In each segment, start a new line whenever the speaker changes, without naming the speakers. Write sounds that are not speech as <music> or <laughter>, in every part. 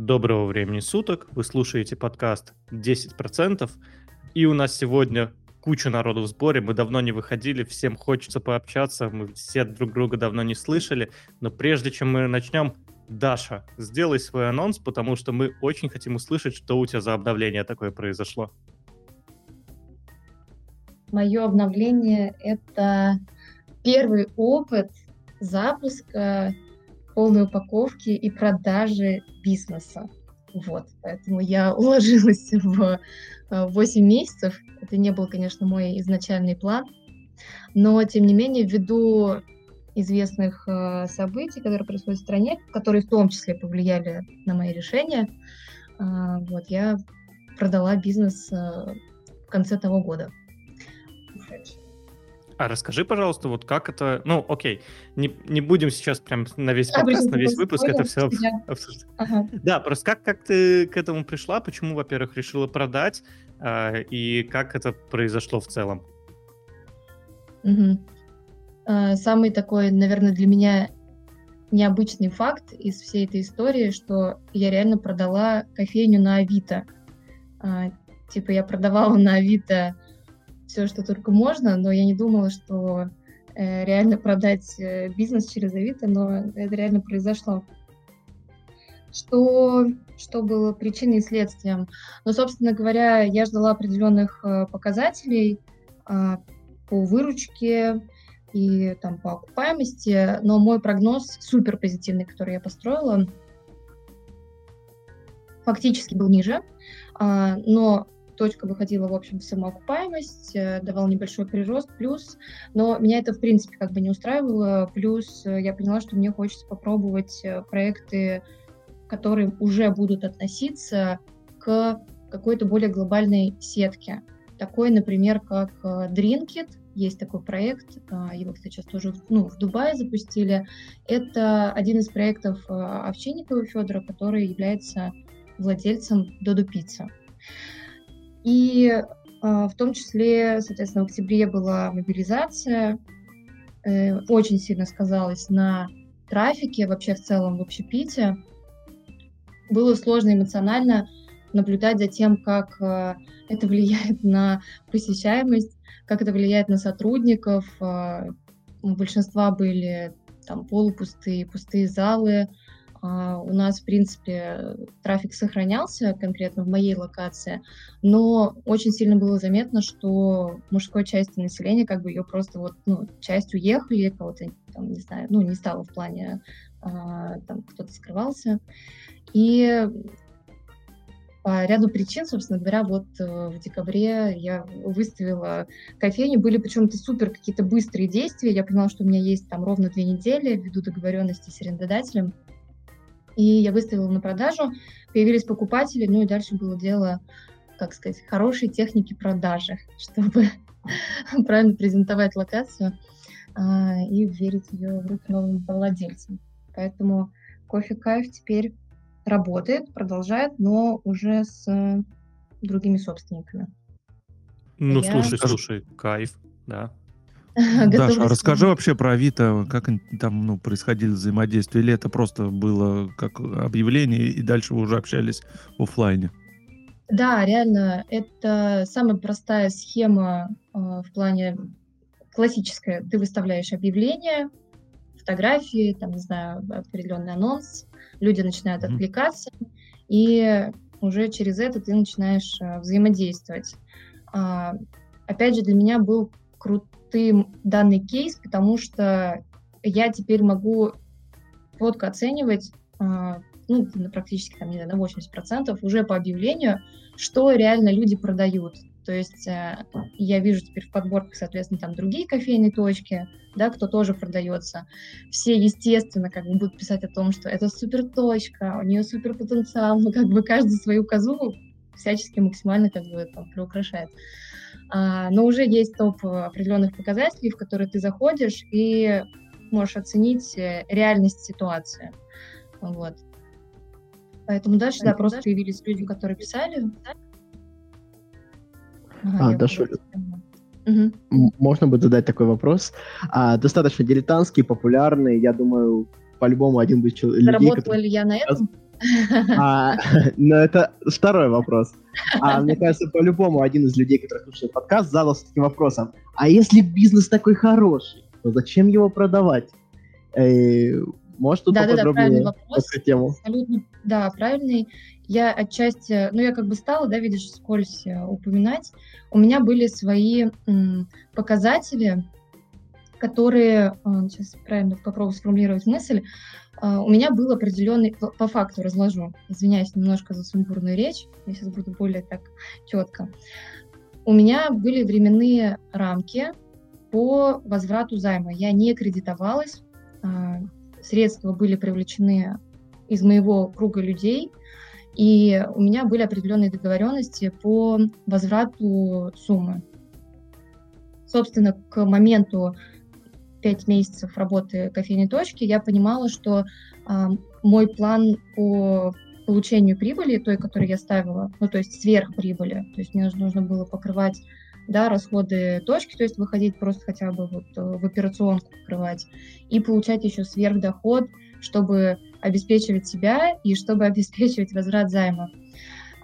Доброго времени суток. Вы слушаете подкаст 10%. И у нас сегодня куча народу в сборе. Мы давно не выходили, всем хочется пообщаться. Мы все друг друга давно не слышали. Но прежде чем мы начнем, Даша, сделай свой анонс, потому что мы очень хотим услышать, что у тебя за обновление такое произошло.
Мое обновление — это первый опыт запуска полной упаковки и продажи бизнеса. Вот, поэтому я <laughs> уложилась в 8 э, месяцев. Это не был, конечно, мой изначальный план, но, тем не менее, ввиду известных э, событий, которые происходят в стране, которые в том числе повлияли на мои решения, э, вот, я продала бизнес в конце того года.
А расскажи, пожалуйста, вот как это... Ну, окей, не, не будем сейчас прям на весь подкаст, на весь выпуск это все <laughs> обсуждать. Ага. Да, просто как, как ты к этому пришла? Почему, во-первых, решила продать? Э, и как это произошло в целом?
Угу. Самый такой, наверное, для меня необычный факт из всей этой истории, что я реально продала кофейню на Авито. Э, типа я продавала на Авито все, что только можно, но я не думала, что э, реально продать э, бизнес через Авито, но это реально произошло. Что, что было причиной и следствием? Ну, собственно говоря, я ждала определенных э, показателей э, по выручке и там по окупаемости, но мой прогноз супер позитивный, который я построила, фактически был ниже, э, но точка выходила, в общем, в самоокупаемость, э, давал небольшой прирост, плюс, но меня это, в принципе, как бы не устраивало, плюс э, я поняла, что мне хочется попробовать э, проекты, которые уже будут относиться к какой-то более глобальной сетке. Такой, например, как Drinkit, есть такой проект, его, кстати, сейчас тоже ну, в Дубае запустили. Это один из проектов Овчинникова Федора, который является владельцем Додо Пицца. И а, в том числе, соответственно, в октябре была мобилизация, э, очень сильно сказалось на трафике, вообще в целом в общепите. Было сложно эмоционально наблюдать за тем, как э, это влияет на посещаемость, как это влияет на сотрудников. Э, у большинства были там полупустые, пустые залы, а, у нас, в принципе, трафик сохранялся конкретно в моей локации, но очень сильно было заметно, что мужской части населения, как бы ее просто вот, ну, часть уехали, кого-то, там, не знаю, ну, не стало в плане, а, там, кто-то скрывался. И по ряду причин, собственно говоря, вот э, в декабре я выставила кофейню, были почему-то супер какие-то быстрые действия, я поняла, что у меня есть там ровно две недели ввиду договоренности с арендодателем, и я выставила на продажу, появились покупатели, ну и дальше было дело, как сказать, хорошей техники продажи, <laughs> чтобы <laughs> правильно презентовать локацию а, и верить ее в руки новым владельцам. Поэтому кофе кайф теперь работает, продолжает, но уже с другими собственниками.
Ну, я... слушай, слушай, кайф, да.
Даша, а расскажи вообще про Авито, как там ну, происходили взаимодействия, или это просто было как объявление, и дальше вы уже общались в офлайне?
Да, реально, это самая простая схема э, в плане классическая. Ты выставляешь объявление, фотографии, там, не знаю, определенный анонс, люди начинают mm-hmm. откликаться, и уже через это ты начинаешь э, взаимодействовать. А, опять же, для меня был крут, ты данный кейс, потому что я теперь могу четко оценивать, а, ну, практически там, не знаю, на 80% уже по объявлению, что реально люди продают. То есть э, я вижу теперь в подборках, соответственно, там другие кофейные точки, да, кто тоже продается. Все, естественно, как бы будут писать о том, что это супер точка, у нее супер потенциал, ну, как бы каждый свою козу всячески максимально как бы там приукрашает. А, но уже есть топ определенных показателей, в которые ты заходишь и можешь оценить э, реальность ситуации. Вот. Поэтому дальше, да, просто появились люди, которые писали.
Ага, а, Даша, угу. можно будет задать такой вопрос? А, достаточно дилетантский, популярный, я думаю, по-любому один бы человек...
Заработала ли я на этом?
А, <laughs> но это второй вопрос. А мне кажется, по-любому один из людей, который слушает подкаст, задался таким вопросом. А если бизнес такой хороший, то зачем его продавать? Э, может, тут
да, да, да, вопрос.
эту тему?
Абсолютно, да, правильный. Я отчасти, ну, я как бы стала, да, видишь, вскользь э, упоминать. У меня были свои м, показатели, которые, а, сейчас правильно попробую сформулировать мысль, у меня был определенный, по факту разложу, извиняюсь немножко за сумбурную речь, я сейчас буду более так четко. У меня были временные рамки по возврату займа. Я не кредитовалась, а, средства были привлечены из моего круга людей, и у меня были определенные договоренности по возврату суммы. Собственно, к моменту пять месяцев работы кофейной точки, я понимала, что э, мой план по получению прибыли, той, которую я ставила, ну, то есть сверхприбыли, то есть мне нужно было покрывать да, расходы точки, то есть выходить просто хотя бы вот э, в операционку покрывать, и получать еще сверхдоход, чтобы обеспечивать себя и чтобы <laughs> обеспечивать возврат займа.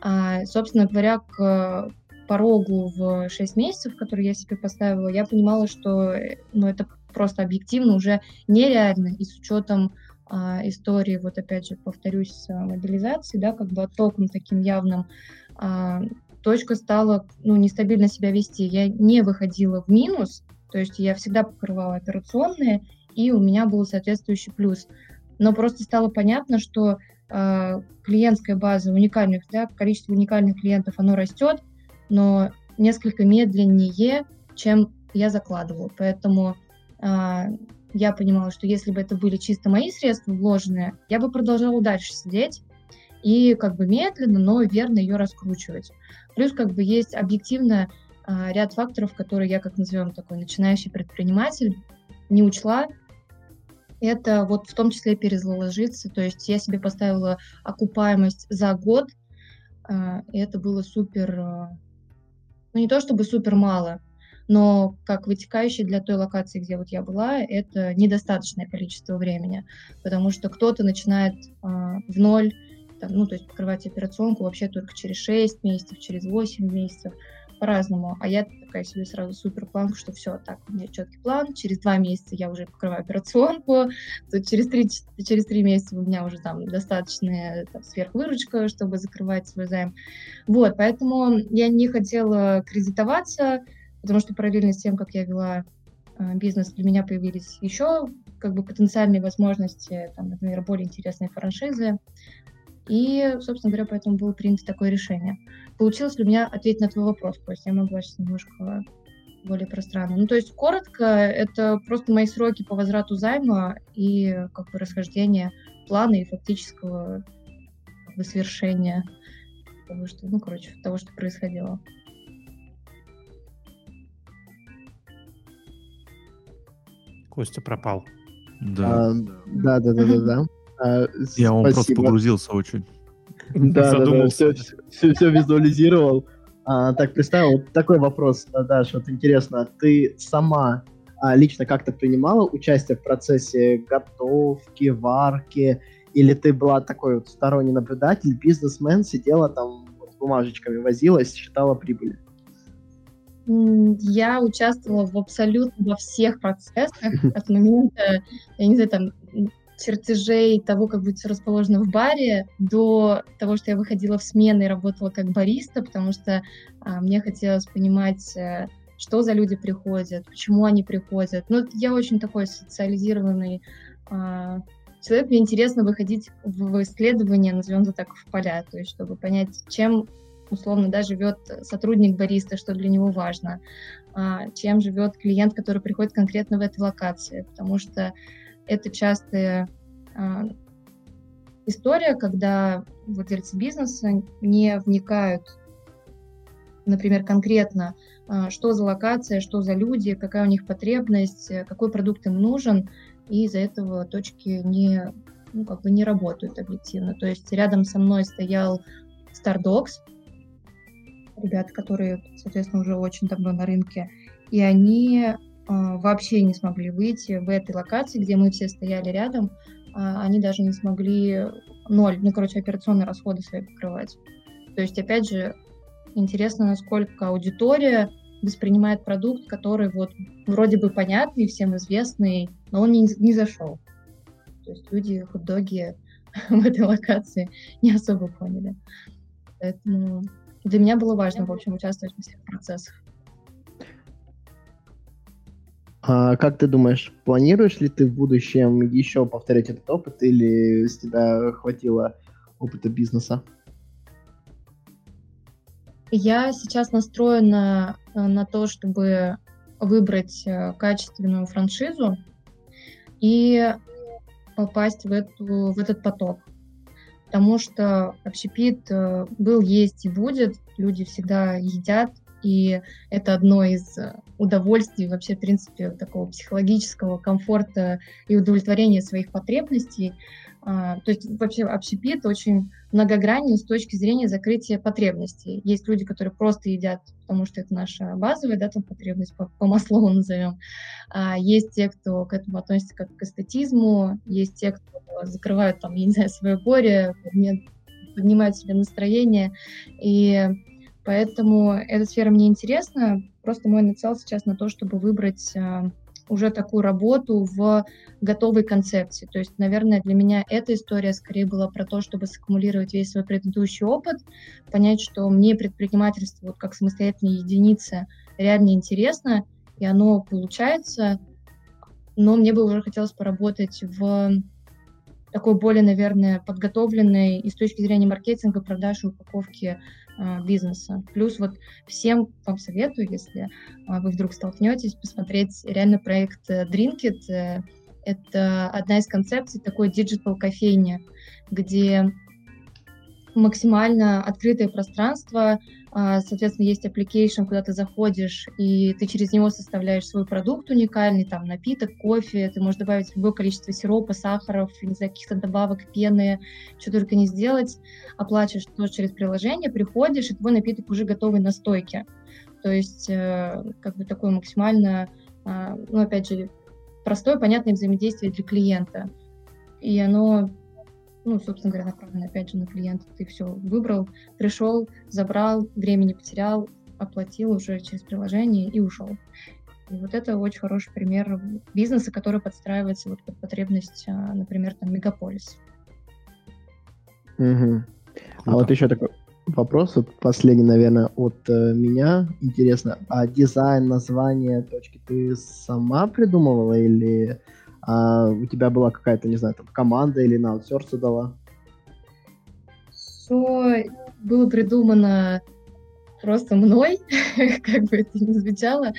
А, собственно говоря, к порогу в 6 месяцев, который я себе поставила, я понимала, что э, ну, это просто объективно уже нереально, и с учетом а, истории, вот опять же, повторюсь, с мобилизацией, да, как бы оттоком таким явным, а, точка стала, ну, нестабильно себя вести. Я не выходила в минус, то есть я всегда покрывала операционные, и у меня был соответствующий плюс. Но просто стало понятно, что э, клиентская база уникальных, да, количество уникальных клиентов, оно растет, но несколько медленнее, чем я закладывала. Поэтому а, я понимала, что если бы это были чисто мои средства вложенные, я бы продолжала дальше сидеть и как бы медленно, но верно ее раскручивать. Плюс как бы есть объективно а, ряд факторов, которые я, как назовем такой начинающий предприниматель, не учла. Это вот в том числе перезаложиться. То есть я себе поставила окупаемость за год, а, и это было супер, ну не то чтобы супер мало, но как вытекающий для той локации, где вот я была, это недостаточное количество времени, потому что кто-то начинает а, в ноль, там, ну, то есть покрывать операционку вообще только через 6 месяцев, через 8 месяцев, по-разному. А я такая себе сразу супер планку, что все, так, у меня четкий план, через два месяца я уже покрываю операционку, через три, через три месяца у меня уже там достаточная там, сверхвыручка, чтобы закрывать свой займ. Вот, поэтому я не хотела кредитоваться, потому что параллельно с тем, как я вела э, бизнес, для меня появились еще как бы потенциальные возможности, там, например, более интересные франшизы. И, собственно говоря, поэтому было принято такое решение. Получилось ли у меня ответить на твой вопрос, Кость? Я могла сейчас немножко более пространно. Ну, то есть, коротко, это просто мои сроки по возврату займа и как бы расхождение плана и фактического как бы, свершения того, что, ну, короче, того, что происходило.
Костя пропал.
Да.
А, да, да, да, да, да. А,
Я он просто погрузился очень.
Да, да, да, все, все, все визуализировал. А, так, представил, вот такой вопрос, Даша, вот интересно, ты сама а, лично как-то принимала участие в процессе готовки, варки, или ты была такой вот сторонний наблюдатель, бизнесмен, сидела там с бумажечками возилась, считала прибыль?
Я участвовала в абсолютно во всех процессах. От момента, я не знаю, там, чертежей того, как будет все расположено в баре, до того, что я выходила в смены и работала как бариста, потому что а, мне хотелось понимать, а, что за люди приходят, почему они приходят. Ну, я очень такой социализированный а, человек, мне интересно выходить в исследования, назовем это так, в поля, то есть чтобы понять, чем условно, да, живет сотрудник бариста, что для него важно, а, чем живет клиент, который приходит конкретно в этой локации, потому что это частая а, история, когда владельцы бизнеса не вникают, например, конкретно, а, что за локация, что за люди, какая у них потребность, какой продукт им нужен, и из-за этого точки не, ну, как бы не работают объективно. То есть рядом со мной стоял Stardogs, ребят, которые, соответственно, уже очень давно на рынке, и они э, вообще не смогли выйти в этой локации, где мы все стояли рядом, э, они даже не смогли ноль, ну, короче, операционные расходы свои покрывать. То есть, опять же, интересно, насколько аудитория воспринимает продукт, который вот вроде бы понятный, всем известный, но он не, не зашел. То есть люди хот-доги <laughs> в этой локации не особо поняли. Поэтому для меня было важно, в общем, участвовать во всех процессах.
А как ты думаешь, планируешь ли ты в будущем еще повторять этот опыт или с тебя хватило опыта бизнеса?
Я сейчас настроена э, на то, чтобы выбрать э, качественную франшизу и попасть в, эту, в этот поток. Потому что общепит э, был, есть и будет. Люди всегда едят, и это одно из удовольствий, вообще, в принципе, такого психологического комфорта и удовлетворения своих потребностей. А, то есть вообще общепит очень многогранен с точки зрения закрытия потребностей. Есть люди, которые просто едят, потому что это наша базовая да, там, потребность, по, по Маслову назовем. А есть те, кто к этому относится как к эстетизму, есть те, кто закрывают, там, я не знаю, свое горе, поднимают себе настроение. И поэтому эта сфера мне интересна. Просто мой нацел сейчас на то, чтобы выбрать а, уже такую работу в готовой концепции. То есть, наверное, для меня эта история скорее была про то, чтобы саккумулировать весь свой предыдущий опыт, понять, что мне предпринимательство вот как самостоятельная единица реально интересно, и оно получается, но мне бы уже хотелось поработать в такой более, наверное, подготовленной и с точки зрения маркетинга, продажи, упаковки бизнеса. Плюс вот всем вам советую, если а, вы вдруг столкнетесь, посмотреть реально проект э, Drinkit. Э, это одна из концепций такой digital кофейни, где максимально открытое пространство, а, соответственно, есть application, куда ты заходишь, и ты через него составляешь свой продукт уникальный, там, напиток, кофе, ты можешь добавить любое количество сиропа, сахаров, не знаю, каких-то добавок, пены, что только не сделать, оплачиваешь тоже через приложение, приходишь, и твой напиток уже готовый на стойке. То есть, э, как бы такое максимально, а, ну, опять же, простое, понятное взаимодействие для клиента. И оно ну, собственно говоря, направлено опять же на клиента. Ты все выбрал, пришел, забрал, времени потерял, оплатил уже через приложение и ушел. И вот это очень хороший пример бизнеса, который подстраивается вот под потребность, а, например, там, мегаполис.
Угу. А вот еще такой вопрос, вот последний, наверное, от э, меня. Интересно, а дизайн, название точки ты сама придумывала или а у тебя была какая-то, не знаю, там, команда или на аутсорсу дала?
Все было придумано просто мной, <laughs> как бы это ни звучало.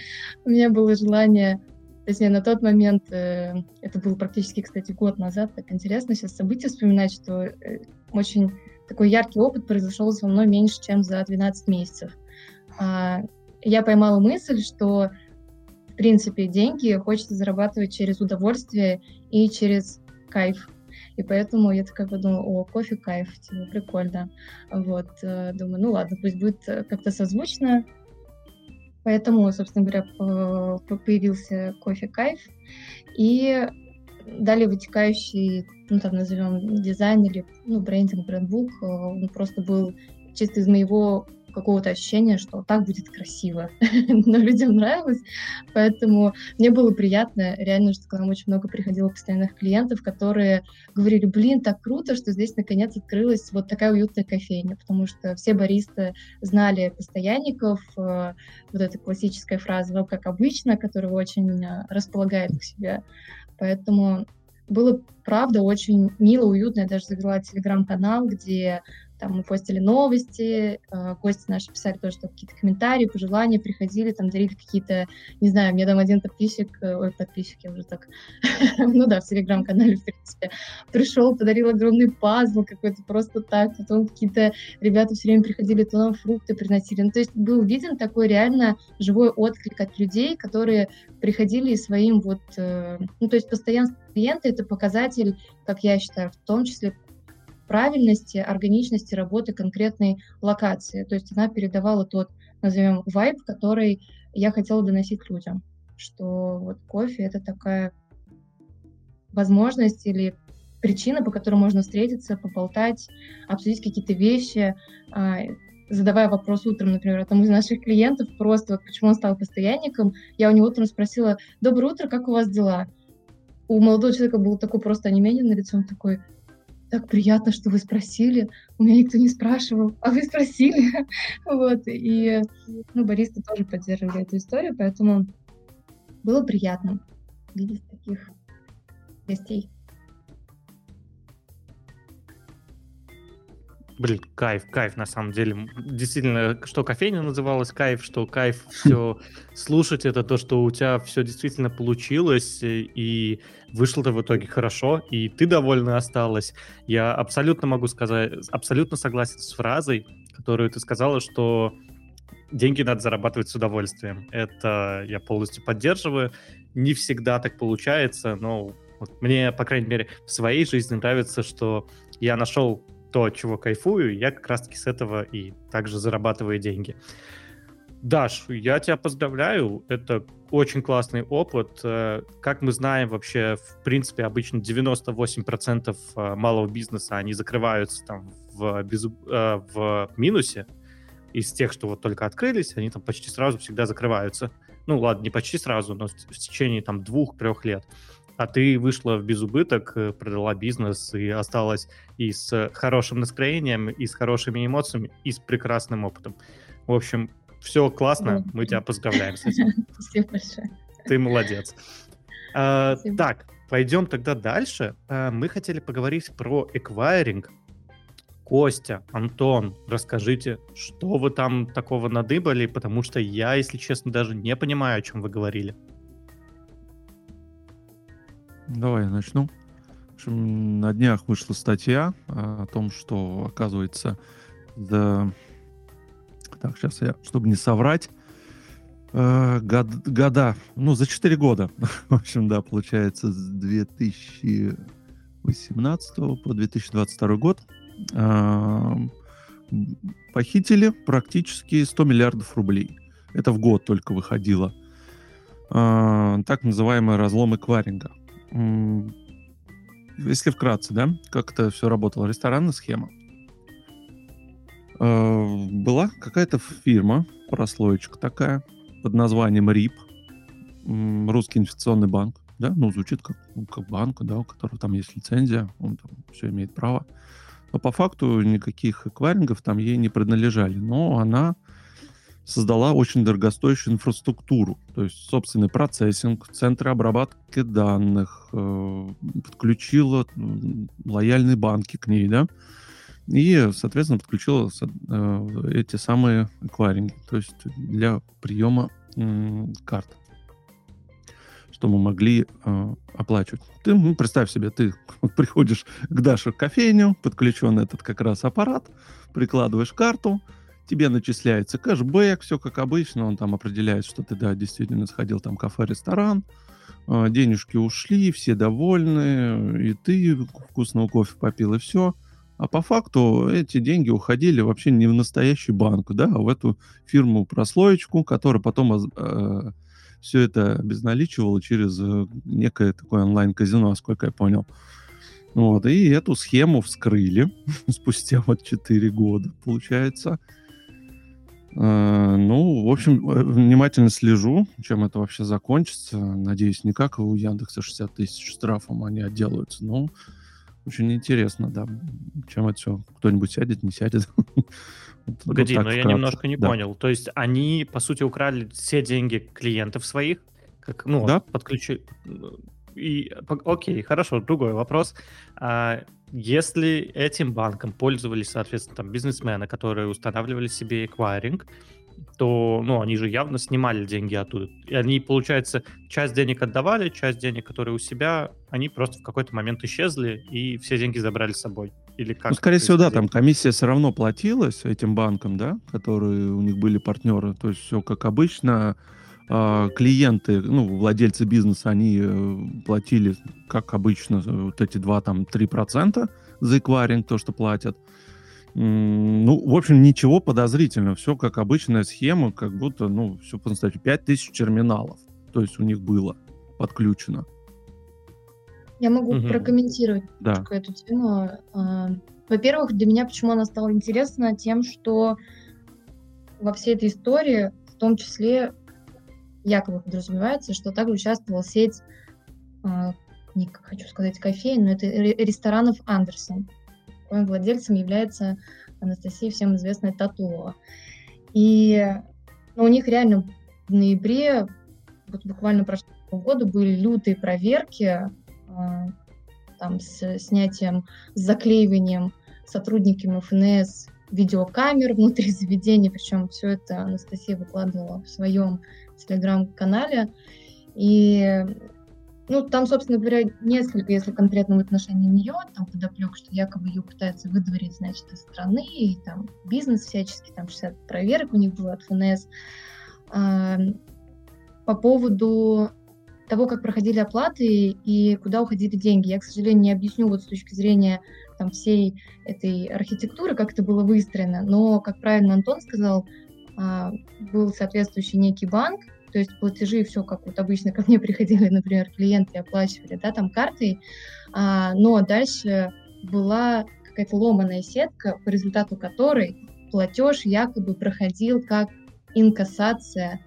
У меня было желание, точнее, на тот момент, э, это был практически, кстати, год назад, так интересно сейчас события вспоминать, что э, очень такой яркий опыт произошел со мной меньше, чем за 12 месяцев. А, я поймала мысль, что в принципе, деньги хочется зарабатывать через удовольствие и через кайф. И поэтому я такая подумала, о, кофе кайф, типа, прикольно. Вот, э, думаю, ну ладно, пусть будет э, как-то созвучно. Поэтому, собственно говоря, появился кофе кайф. И далее вытекающий, ну там назовем дизайн или ну, брендинг, брендбук, э, он просто был чисто из моего какого-то ощущения, что так будет красиво. <laughs> Но людям нравилось, поэтому мне было приятно, реально, что к нам очень много приходило постоянных клиентов, которые говорили, блин, так круто, что здесь наконец открылась вот такая уютная кофейня, потому что все баристы знали постоянников, э, вот эта классическая фраза, ну, как обычно, которая очень э, располагает к себе. Поэтому было, правда, очень мило, уютно. Я даже завела телеграм-канал, где там мы постили новости, э, гости наши писали тоже какие-то комментарии, пожелания, приходили, там дарили какие-то, не знаю, мне там один подписчик, э, ой, подписчик, я уже так, <laughs> ну да, в телеграм-канале, в принципе, пришел, подарил огромный пазл какой-то просто так, потом какие-то ребята все время приходили, то нам фрукты приносили, ну то есть был виден такой реально живой отклик от людей, которые приходили и своим вот, э, ну то есть постоянство клиента — это показатель, как я считаю, в том числе правильности, органичности работы конкретной локации. То есть она передавала тот, назовем, вайб, который я хотела доносить людям, что вот кофе — это такая возможность или причина, по которой можно встретиться, поболтать, обсудить какие-то вещи, а, задавая вопрос утром, например, одному из наших клиентов, просто вот почему он стал постоянником, я у него утром спросила, «Доброе утро, как у вас дела?» У молодого человека было такое просто онемение на лице, он такой, так приятно, что вы спросили. У меня никто не спрашивал, а вы спросили. <laughs> вот. И ну, баристы тоже поддерживали эту историю, поэтому было приятно видеть таких гостей.
Блин, кайф, кайф, на самом деле. Действительно, что кофейня называлась кайф, что кайф <laughs> все слушать, это то, что у тебя все действительно получилось, и вышло-то в итоге хорошо, и ты довольна осталась. Я абсолютно могу сказать, абсолютно согласен с фразой, которую ты сказала, что деньги надо зарабатывать с удовольствием. Это я полностью поддерживаю. Не всегда так получается, но вот мне, по крайней мере, в своей жизни нравится, что я нашел то, от чего кайфую, я как раз-таки с этого и также зарабатываю деньги. Даш, я тебя поздравляю, это очень классный опыт. Э, как мы знаем, вообще, в принципе, обычно 98% э, малого бизнеса, они закрываются там в, без, э, в минусе. Из тех, что вот только открылись, они там почти сразу всегда закрываются. Ну ладно, не почти сразу, но в, течение там двух-трех лет а ты вышла в безубыток, э, продала бизнес и осталась и с хорошим настроением, и с хорошими эмоциями, и с прекрасным опытом. В общем, все классно, мы тебя поздравляем с этим. <laughs>
Спасибо большое.
Ты молодец. А, так, пойдем тогда дальше. А, мы хотели поговорить про эквайринг. Костя, Антон, расскажите, что вы там такого надыбали, потому что я, если честно, даже не понимаю, о чем вы говорили.
Давай я начну. В общем, на днях вышла статья о том, что, оказывается, за... Так, сейчас я, чтобы не соврать, э, год, года, ну, за 4 года, <laughs> в общем, да, получается, с 2018 по 2022 год э, похитили практически 100 миллиардов рублей. Это в год только выходило. Э, так называемый разлом эквайринга если вкратце, да, как это все работало, ресторанная схема. Э, была какая-то фирма, прослоечка такая, под названием РИП, Русский инвестиционный банк, да, ну, звучит как, ну, как банк, да, у которого там есть лицензия, он там все имеет право. Но по факту никаких эквайрингов там ей не принадлежали. Но она создала очень дорогостоящую инфраструктуру, то есть собственный процессинг, центры обработки данных, э, подключила лояльные банки к ней, да, и, соответственно, подключила э, эти самые эквайринги, то есть для приема карт, что мы могли э, оплачивать. Ты, ну, представь себе, ты <laughs> приходишь к Даше в кофейню, подключен этот как раз аппарат, прикладываешь карту, тебе начисляется кэшбэк, все как обычно, он там определяет, что ты, да, действительно сходил там кафе, ресторан, а, денежки ушли, все довольны, и ты вкусного кофе попил, и все. А по факту эти деньги уходили вообще не в настоящий банк, да, а в эту фирму прослоечку, которая потом э, все это обезналичивала через э, некое такое онлайн-казино, насколько я понял. Вот, и эту схему вскрыли <laughs> спустя вот 4 года, получается. Э, ну, в общем, э, внимательно слежу, чем это вообще закончится. Надеюсь, не как у Яндекса 60 тысяч штрафом они отделаются, но очень интересно, да, чем это все. Кто-нибудь сядет, не сядет. <laughs>
Погоди, но я немножко не понял. То есть они, по сути, украли все деньги клиентов своих, как, ну, да? подключили... И, окей, хорошо, другой вопрос. А, если этим банком пользовались, соответственно, там бизнесмены, которые устанавливали себе эквайринг, то, ну, они же явно снимали деньги оттуда. И они, получается, часть денег отдавали, часть денег, которые у себя, они просто в какой-то момент исчезли, и все деньги забрали с собой. Или как?
Ну, скорее всего, да, там комиссия все равно платилась этим банкам, да, которые у них были партнеры. То есть все как обычно, клиенты, ну, владельцы бизнеса, они э, платили, как обычно, вот эти 2 там 3% за эквайринг, то, что платят. Ну, в общем, ничего подозрительного. Все как обычная схема, как будто, ну, все по-настоящему. 5000 терминалов, то есть у них было подключено.
Я могу угу. прокомментировать да. эту тему. А, во-первых, для меня почему она стала интересна тем, что во всей этой истории, в том числе, якобы подразумевается, что также участвовала сеть, а, не хочу сказать кофеин, но это ресторанов Андерсон. Владельцем является Анастасия, всем известная Татулова. И ну, у них реально в ноябре, вот буквально прошлого года, были лютые проверки а, там, с снятием, с заклеиванием сотрудниками ФНС видеокамер внутри <laughs> заведения, причем все это Анастасия выкладывала в своем телеграм-канале. И ну, там, собственно говоря, несколько, если конкретно в отношении нее, там подоплек, что якобы ее пытаются выдворить, значит, из страны, и там бизнес всячески, там 60 проверок у них было от ФНС. А, по поводу того, как проходили оплаты и куда уходили деньги. Я, к сожалению, не объясню вот с точки зрения там, всей этой архитектуры, как это было выстроено, но, как правильно Антон сказал, был соответствующий некий банк, то есть платежи, все как вот обычно ко мне <laughs> приходили, например, клиенты оплачивали, да, там картой, а, но дальше была какая-то ломаная сетка, по результату которой платеж якобы проходил как инкассация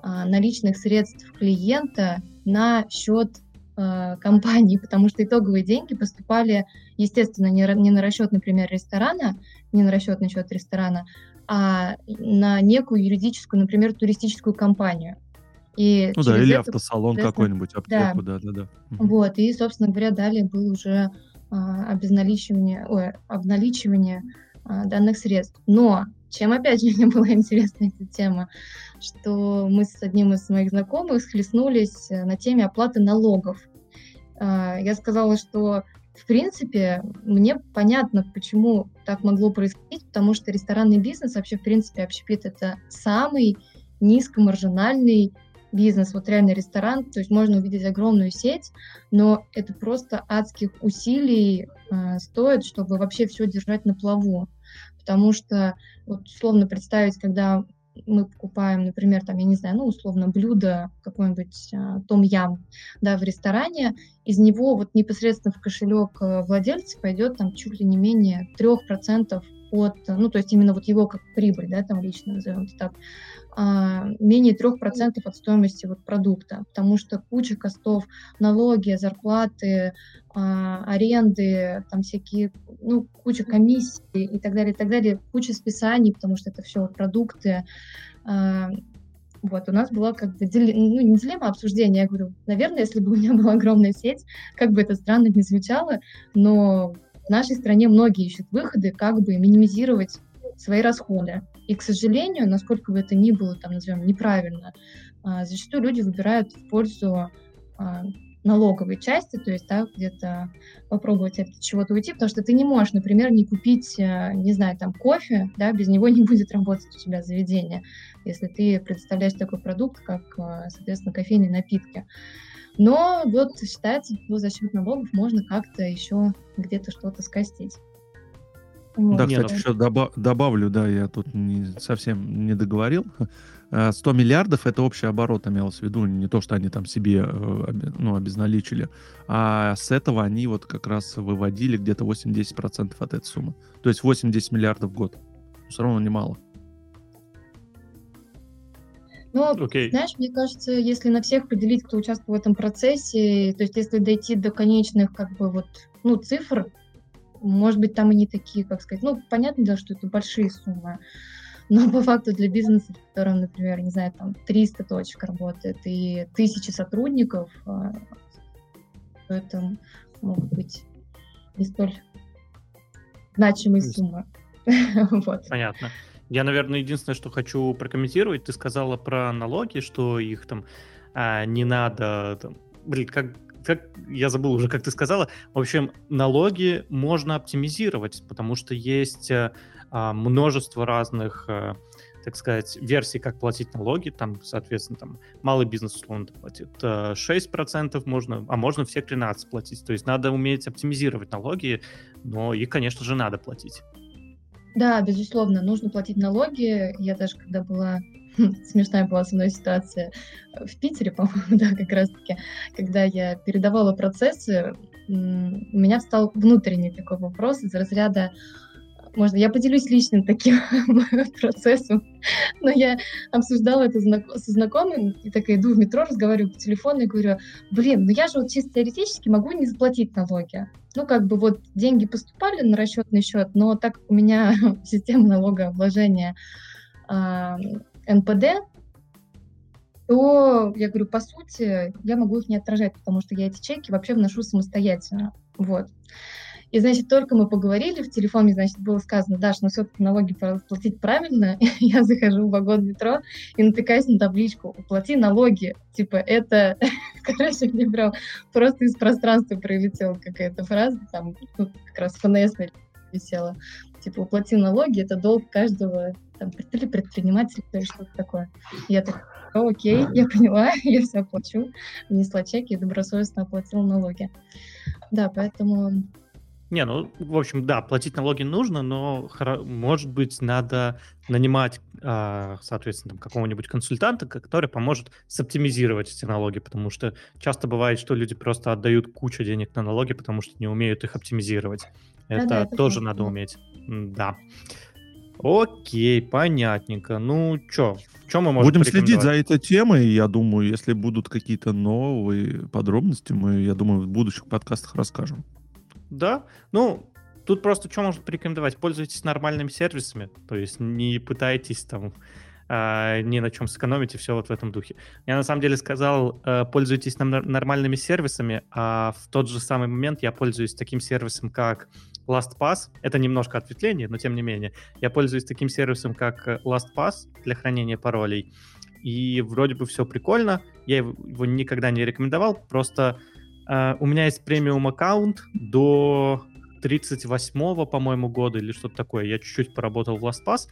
а, наличных средств клиента на счет э, компании, <laughs> потому что итоговые деньги поступали, естественно, не, не на расчет, например, ресторана, не на расчет на счет ресторана, а на некую юридическую, например, туристическую компанию.
И ну да, или это, автосалон какой-нибудь, аптеку, да, да, да.
Вот, и, собственно говоря, далее был уже а, обезналичивание, ой, обналичивание а, данных средств. Но чем, опять же, мне была <laughs> интересна эта тема, что мы с одним из моих знакомых схлестнулись э, на теме оплаты налогов. А, я сказала, что в принципе, мне понятно, почему так могло происходить, потому что ресторанный бизнес вообще, в принципе, общепит — это самый низкомаржинальный бизнес, вот реально ресторан, то есть можно увидеть огромную сеть, но это просто адских усилий э, стоит, чтобы вообще все держать на плаву. Потому что, вот, условно представить, когда мы покупаем, например, там, я не знаю, ну, условно, блюдо какой-нибудь э, том-ям, да, в ресторане, из него вот непосредственно в кошелек э, владельца пойдет там чуть ли не менее 3% от, ну, то есть именно вот его как прибыль, да, там лично назовем это так, а, менее 3% от стоимости вот продукта, потому что куча костов, налоги, зарплаты, а, аренды, там всякие, ну, куча комиссий и так далее, и так далее, куча списаний, потому что это все продукты. А, вот, у нас была как бы, дили... ну, не дилемма, а обсуждение. Я говорю, наверное, если бы у меня была огромная сеть, как бы это странно не звучало, но в нашей стране многие ищут выходы, как бы минимизировать свои расходы. И, к сожалению, насколько бы это ни было, там, назовем, неправильно, а, зачастую люди выбирают в пользу а, налоговой части, то есть, да, где-то попробовать от чего-то уйти, потому что ты не можешь, например, не купить, э, не знаю, там, кофе, да, без него не будет работать у тебя заведение, если ты представляешь такой продукт, как, э, соответственно, кофейные напитки. Но вот считается, что за счет налогов можно как-то еще где-то что-то скостить.
Да, кстати, еще доба- добавлю, да, я тут не, совсем не договорил. <laughs> 100 э, миллиардов это общий оборот имелось в виду, не то, что они там себе э, ну, обезналичили, а с этого они вот как раз выводили где-то 8-10% от этой суммы. То есть 80 миллиардов в год. Все равно немало.
Ну, okay. знаешь, мне кажется, если на всех поделить, кто участвовал в этом процессе, то есть если дойти до конечных, как бы вот, ну, цифр, может быть, там и не такие, как сказать, ну, понятно дело, что это большие суммы, <laughs> но по факту для бизнеса, в котором, например, не знаю, там 300 точек работает и тысячи сотрудников, а, то это могут быть не столь значимые суммы. <laughs>
вот. Понятно. Я, наверное, единственное, что хочу прокомментировать, ты сказала про налоги, что их там а, не надо, там, блин, как как я забыл уже, как ты сказала. В общем, налоги можно оптимизировать, потому что есть э, а, множество разных, а, так сказать, версий, как платить налоги. Там, соответственно, там малый бизнес условно платит 6%, можно, а можно все 13 платить. То есть надо уметь оптимизировать налоги, но их, конечно же, надо платить.
Да, безусловно, нужно платить налоги. Я даже когда была <laughs> смешная была со мной ситуация в Питере, <laughs> по-моему, да, как раз-таки, когда я передавала процессы, у меня встал внутренний такой вопрос из разряда можно, я поделюсь личным таким <laughs> процессом, но я обсуждала это со знакомым, и так иду в метро, разговариваю по телефону и говорю, блин, ну я же вот чисто теоретически могу не заплатить налоги. Ну, как бы вот деньги поступали на расчетный счет, но так у меня система налогообложения э, НПД, то я говорю, по сути, я могу их не отражать, потому что я эти чеки вообще вношу самостоятельно. Вот. И, значит, только мы поговорили, в телефоне, значит, было сказано, Даш, ну все-таки налоги платить правильно. <laughs> я захожу в вагон метро и натыкаюсь на табличку «Уплати налоги». Типа, это, <laughs> короче, мне прям просто из пространства прилетела какая-то фраза, там, ну, как раз ФНС висела. Типа, уплати налоги, это долг каждого там, или предпринимателя, или что-то такое. Я так, окей, я поняла, <laughs> я все оплачу. Внесла чеки и добросовестно оплатила налоги. Да, поэтому
не, ну, в общем, да, платить налоги нужно, но, может быть, надо нанимать, а, соответственно, какого-нибудь консультанта, который поможет соптимизировать эти налоги, потому что часто бывает, что люди просто отдают кучу денег на налоги, потому что не умеют их оптимизировать. Это, да, это тоже надо уметь. Да. Окей, понятненько. Ну, что, что мы можем
Будем следить за этой темой. Я думаю, если будут какие-то новые подробности, мы, я думаю, в будущих подкастах расскажем.
Да, ну, тут просто что можно порекомендовать? Пользуйтесь нормальными сервисами, то есть не пытайтесь там э, ни на чем сэкономить и все вот в этом духе. Я на самом деле сказал, э, пользуйтесь нам нормальными сервисами, а в тот же самый момент я пользуюсь таким сервисом, как LastPass. Это немножко ответвление, но тем не менее. Я пользуюсь таким сервисом, как LastPass для хранения паролей. И вроде бы все прикольно. Я его никогда не рекомендовал, просто Uh, у меня есть премиум аккаунт до 38-го, по-моему, года или что-то такое. Я чуть-чуть поработал в LastPass.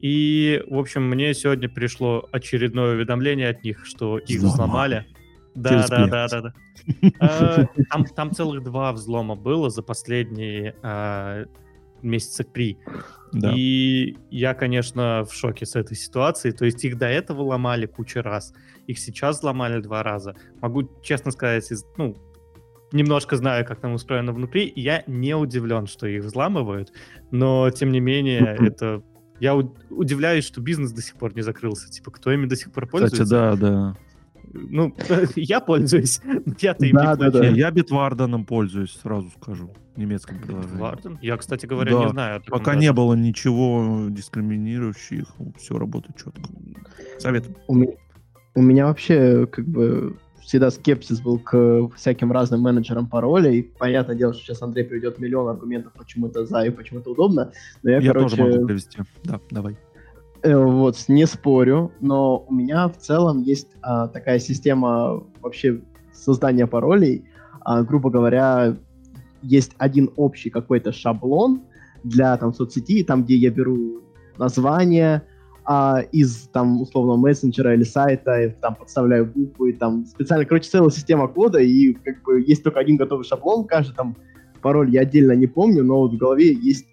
И, в общем, мне сегодня пришло очередное уведомление от них, что их взломали. Да, да, да, да, да. <laughs> А, там, там целых два взлома было за последние а, месяца три. Да. И я, конечно, в шоке с этой ситуации. То есть их до этого ломали кучу раз, их сейчас сломали два раза. Могу честно сказать, из, ну, немножко знаю, как там устроено внутри, и я не удивлен, что их взламывают, но, тем не менее, это... Я удивляюсь, что бизнес до сих пор не закрылся. Типа, кто ими до сих пор пользуется?
Кстати, да, да.
Ну, <laughs> я пользуюсь. <laughs> Я-то
им да, не да, да. Я Битварданом пользуюсь, сразу скажу. Немецком приложении.
Битварден? Я, кстати говоря, да. не знаю.
Пока не было ничего дискриминирующих, все работает четко. Совет.
У меня, у меня вообще как бы всегда скепсис был к всяким разным менеджерам паролей. Понятное дело, что сейчас Андрей приведет миллион аргументов, почему это за и почему это удобно. Но я,
я
короче...
тоже могу привести. Да, давай.
Э, вот, не спорю, но у меня в целом есть а, такая система вообще создания паролей. А, грубо говоря, есть один общий какой-то шаблон для там соцсети, там, где я беру название а, из там условно мессенджера или сайта, и, там подставляю буквы, там специально, короче, целая система кода, и как бы есть только один готовый шаблон, каждый там пароль я отдельно не помню, но вот в голове есть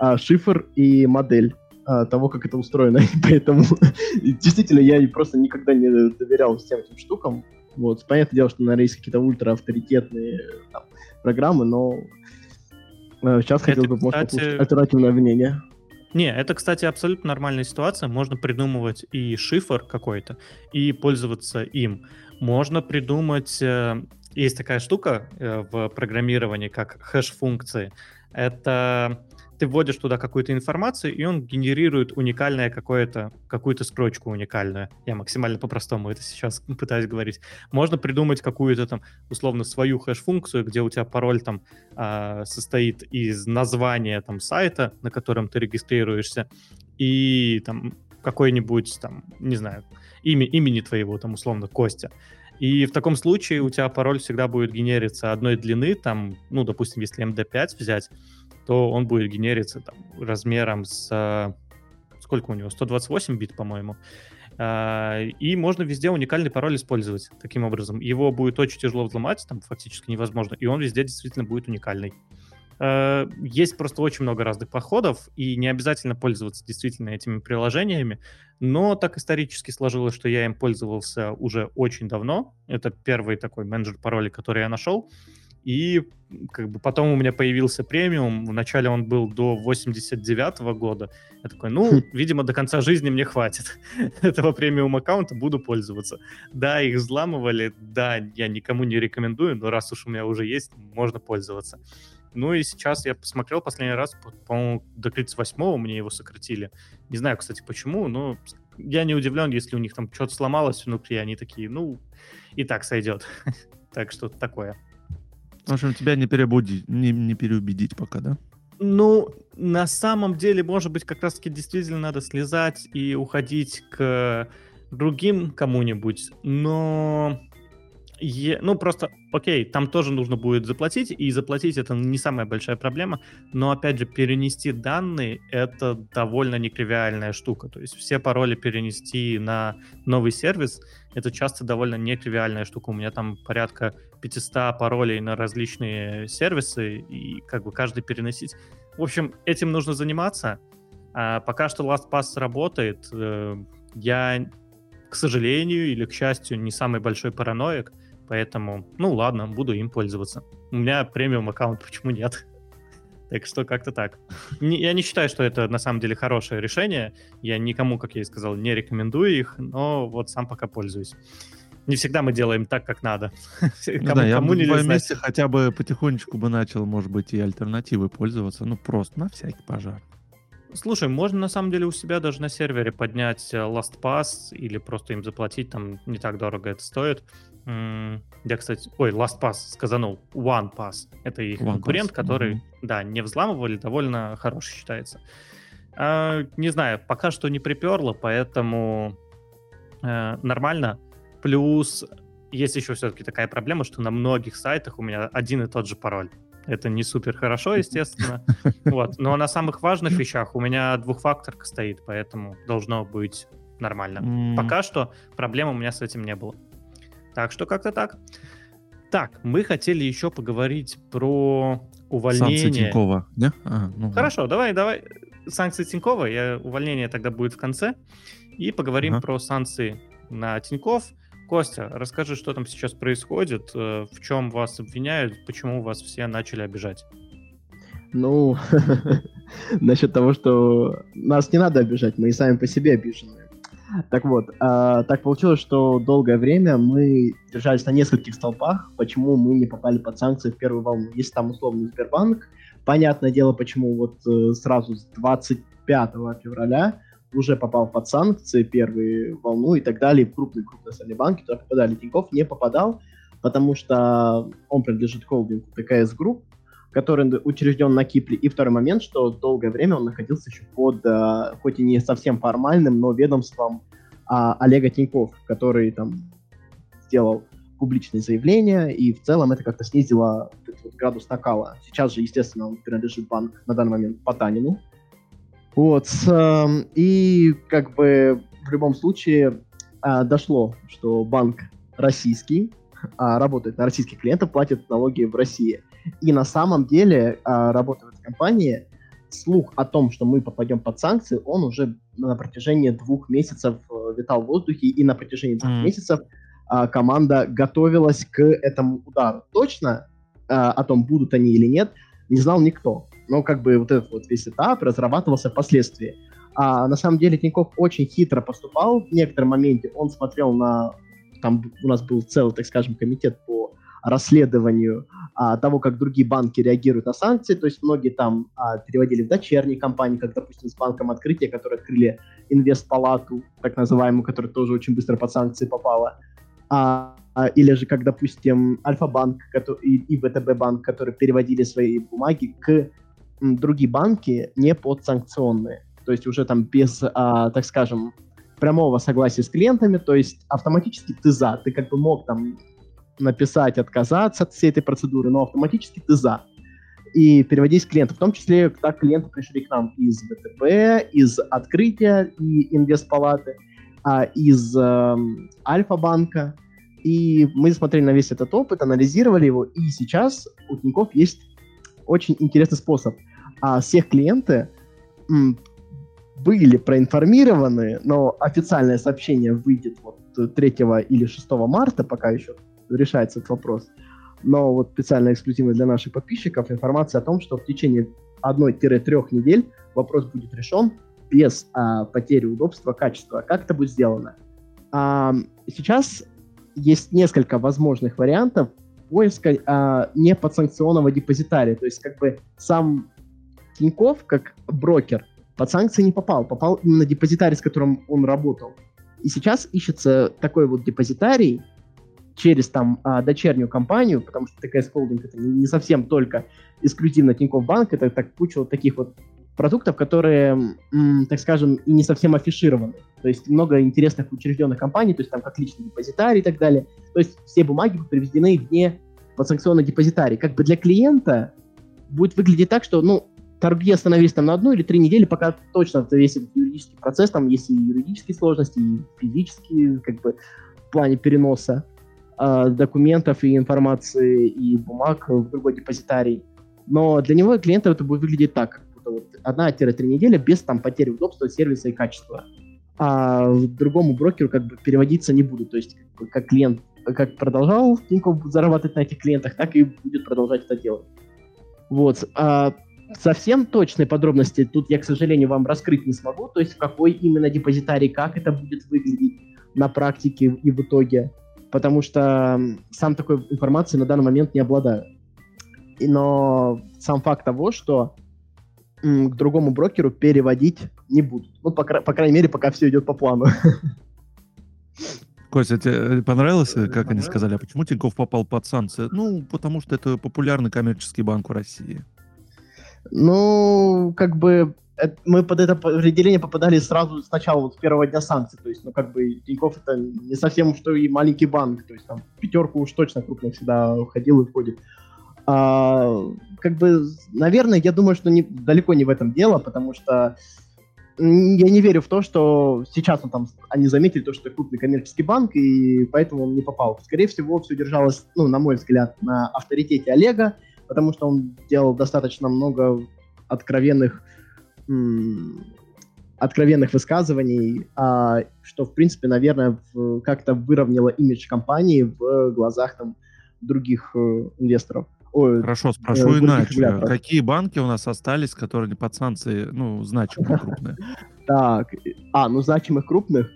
а, шифр и модель а, того, как это устроено. <laughs> Поэтому действительно я просто никогда не доверял всем этим штукам. Вот, понятное дело, что, наверное, есть какие-то ультра авторитетные там, программы, но э, сейчас хотел бы, может, кстати... альтернативное мнение.
Не, это, кстати, абсолютно нормальная ситуация. Можно придумывать и шифр какой-то, и пользоваться им. Можно придумать... Э, есть такая штука э, в программировании, как хэш-функции. Это ты вводишь туда какую-то информацию, и он генерирует уникальное какое-то, какую-то строчку уникальную. Я максимально по-простому это сейчас <laughs> пытаюсь говорить. Можно придумать какую-то там, условно, свою хэш-функцию, где у тебя пароль там э, состоит из названия там сайта, на котором ты регистрируешься, и там какой-нибудь там, не знаю, имя, имени твоего, там, условно, Костя. И в таком случае у тебя пароль всегда будет генериться одной длины, там, ну, допустим, если MD5 взять, то он будет генериться там, размером с... Э, сколько у него? 128 бит, по-моему. А, и можно везде уникальный пароль использовать таким образом. Его будет очень тяжело взломать, там фактически невозможно, и он везде действительно будет уникальный. А, есть просто очень много разных подходов, и не обязательно пользоваться действительно этими приложениями, но так исторически сложилось, что я им пользовался уже очень давно. Это первый такой менеджер паролей, который я нашел. И как бы потом у меня появился премиум. Вначале он был до 89 -го года. Я такой, ну, хм. видимо, до конца жизни мне хватит <laughs> этого премиум аккаунта, буду пользоваться. Да, их взламывали, да, я никому не рекомендую, но раз уж у меня уже есть, можно пользоваться. Ну и сейчас я посмотрел последний раз, по-моему, до 38-го мне его сократили. Не знаю, кстати, почему, но я не удивлен, если у них там что-то сломалось внутри, они такие, ну, и так сойдет. <laughs> так что такое.
В общем, тебя не, переубедить, не, не переубедить пока, да?
Ну, на самом деле, может быть, как раз-таки действительно надо слезать и уходить к другим кому-нибудь, но Е, ну, просто, окей, там тоже нужно будет заплатить, и заплатить это не самая большая проблема, но, опять же, перенести данные — это довольно некривиальная штука. То есть все пароли перенести на новый сервис — это часто довольно некривиальная штука. У меня там порядка 500 паролей на различные сервисы, и как бы каждый переносить. В общем, этим нужно заниматься. А пока что LastPass работает. Э, я, к сожалению или к счастью, не самый большой параноик — Поэтому, ну ладно, буду им пользоваться. У меня премиум аккаунт, <laughs> почему нет? Так что как-то так. Не, я не считаю, что это на самом деле хорошее решение. Я никому, как я и сказал, не рекомендую их, но вот сам пока пользуюсь. Не всегда мы делаем так, как надо. <laughs>
Ну кому, да, я кому бы не в месте хотя бы потихонечку бы начал, может быть, и альтернативы пользоваться. Ну, просто на всякий пожар.
Слушай, можно на самом деле у себя даже на сервере поднять э, LastPass или просто им заплатить, там не так дорого это стоит. Я, кстати, ой, LastPass сказанул, OnePass. Это их One конкурент, Pass. который, mm-hmm. да, не взламывали, довольно хороший считается. А, не знаю, пока что не приперло, поэтому э, нормально. Плюс есть еще все-таки такая проблема, что на многих сайтах у меня один и тот же пароль. Это не супер хорошо, естественно. <laughs> Вот. Но на самых важных вещах у меня двухфакторка стоит, поэтому должно быть нормально. Пока что проблем у меня с этим не было. Так что как-то так. Так, мы хотели еще поговорить про увольнение. Санкции
Тинькова, да? А,
ну, Хорошо, да. давай, давай. Санкции Тинькова, я, увольнение тогда будет в конце. И поговорим ага. про санкции на Тиньков. Костя, расскажи, что там сейчас происходит, э, в чем вас обвиняют, почему вас все начали обижать.
Ну, <laughs> насчет того, что нас не надо обижать, мы и сами по себе обижены. Так вот, э, так получилось, что долгое время мы держались на нескольких столпах, почему мы не попали под санкции в первую волну. Если там условно Сбербанк, понятное дело, почему вот э, сразу с 25 февраля уже попал под санкции первую волну и так далее. Крупные-крупные остальные банки туда попадали. Тиньков не попадал, потому что он принадлежит холдингу ТКС Групп, который учрежден на Кипре. И второй момент, что долгое время он находился еще под, э, хоть и не совсем формальным, но ведомством а, Олега Тиньков, который там сделал публичные заявления, и в целом это как-то снизило этот вот градус накала. Сейчас же, естественно, он принадлежит банк на данный момент Потанину. Вот. Э, и как бы в любом случае э, дошло, что банк российский, э, работает на российских клиентов, платит налоги в России. И на самом деле, а, работая в этой компании, слух о том, что мы попадем под санкции, он уже на протяжении двух месяцев э, витал в воздухе, и на протяжении двух mm. месяцев а, команда готовилась к этому удару. Точно а, о том, будут они или нет, не знал никто. Но как бы вот этот вот весь этап разрабатывался впоследствии. А на самом деле Тиньков очень хитро поступал в некотором моменте. Он смотрел на... Там у нас был целый, так скажем, комитет по расследованию а, того, как другие банки реагируют на санкции. То есть многие там а, переводили в дочерние компании, как, допустим, с банком открытия, которые открыли инвестпалату, так называемую, которая тоже очень быстро под санкции попала. А, а, или же, как, допустим, Альфа-банк и, и ВТБ-банк, которые переводили свои бумаги к м, другие банки не подсанкционные. То есть уже там без, а, так скажем, прямого согласия с клиентами, то есть автоматически ты за, ты как бы мог там написать, отказаться от всей этой процедуры, но автоматически ты за. И переводить клиентов, в том числе, так клиенты пришли к нам из ВТБ, из Открытия и Инвестпалаты, а, из э, Альфа-банка. И мы смотрели на весь этот опыт, анализировали его, и сейчас у Тинькофф есть очень интересный способ. А всех клиенты были проинформированы, но официальное сообщение выйдет вот 3 или 6 марта, пока еще решается этот вопрос, но вот специально эксклюзивно для наших подписчиков информация о том, что в течение 1-3 недель вопрос будет решен без а, потери удобства, качества. Как это будет сделано? А, сейчас есть несколько возможных вариантов поиска а, неподсанкционного депозитария. То есть как бы сам Тиньков, как брокер, под санкции не попал. Попал именно депозитарий, с которым он работал. И сейчас ищется такой вот депозитарий через там а, дочернюю компанию, потому что ТКС Холдинг это не совсем только эксклюзивно Тинькофф Банк, это так куча вот таких вот продуктов, которые, м, так скажем, и не совсем афишированы. То есть много интересных учрежденных компаний, то есть там как личный депозитарий и так далее. То есть все бумаги приведены вне подсанкционный депозитарий. Как бы для клиента будет выглядеть так, что, ну, торги остановились там на одну или три недели, пока точно весь юридический процесс, там есть и юридические сложности, и физические, как бы, в плане переноса э, документов и информации и бумаг в другой депозитарий. Но для него и клиента это будет выглядеть так, как вот одна-три недели без там потери удобства, сервиса и качества. А другому брокеру как бы переводиться не будут. То есть как, как клиент как продолжал Тинькофф зарабатывать на этих клиентах, так и будет продолжать это делать. Вот. А совсем точные подробности тут я, к сожалению, вам раскрыть не смогу. То есть какой именно депозитарий, как это будет выглядеть на практике и в итоге. Потому что сам такой информацией на данный момент не обладаю. Но сам факт того, что к другому брокеру переводить не будут. Ну, по, по крайней мере, пока все идет по плану. <laughs>
Костя, тебе понравилось, как они сказали, а почему Тиньков попал под санкции? Ну, потому что это популярный коммерческий банк в России.
Ну, как бы мы под это определение попадали сразу сначала вот с первого дня санкций. То есть, ну, как бы Тиньков это не совсем что и маленький банк. То есть, там, пятерку уж точно крупно всегда входил и входит. А, как бы, наверное, я думаю, что не, далеко не в этом дело, потому что я не верю в то, что сейчас он там, они заметили то, что это крупный коммерческий банк, и поэтому он не попал. Скорее всего, все держалось, ну, на мой взгляд, на авторитете Олега, потому что он делал достаточно много откровенных откровенных высказываний, а, что, в принципе, наверное, как-то выровняло имидж компании в глазах там, других э, инвесторов.
Ой, Хорошо, спрошу э, иначе. Какие банки у нас остались, которые под санкции, ну, значимые <laughs> крупные?
Так, а, ну, значимых крупных?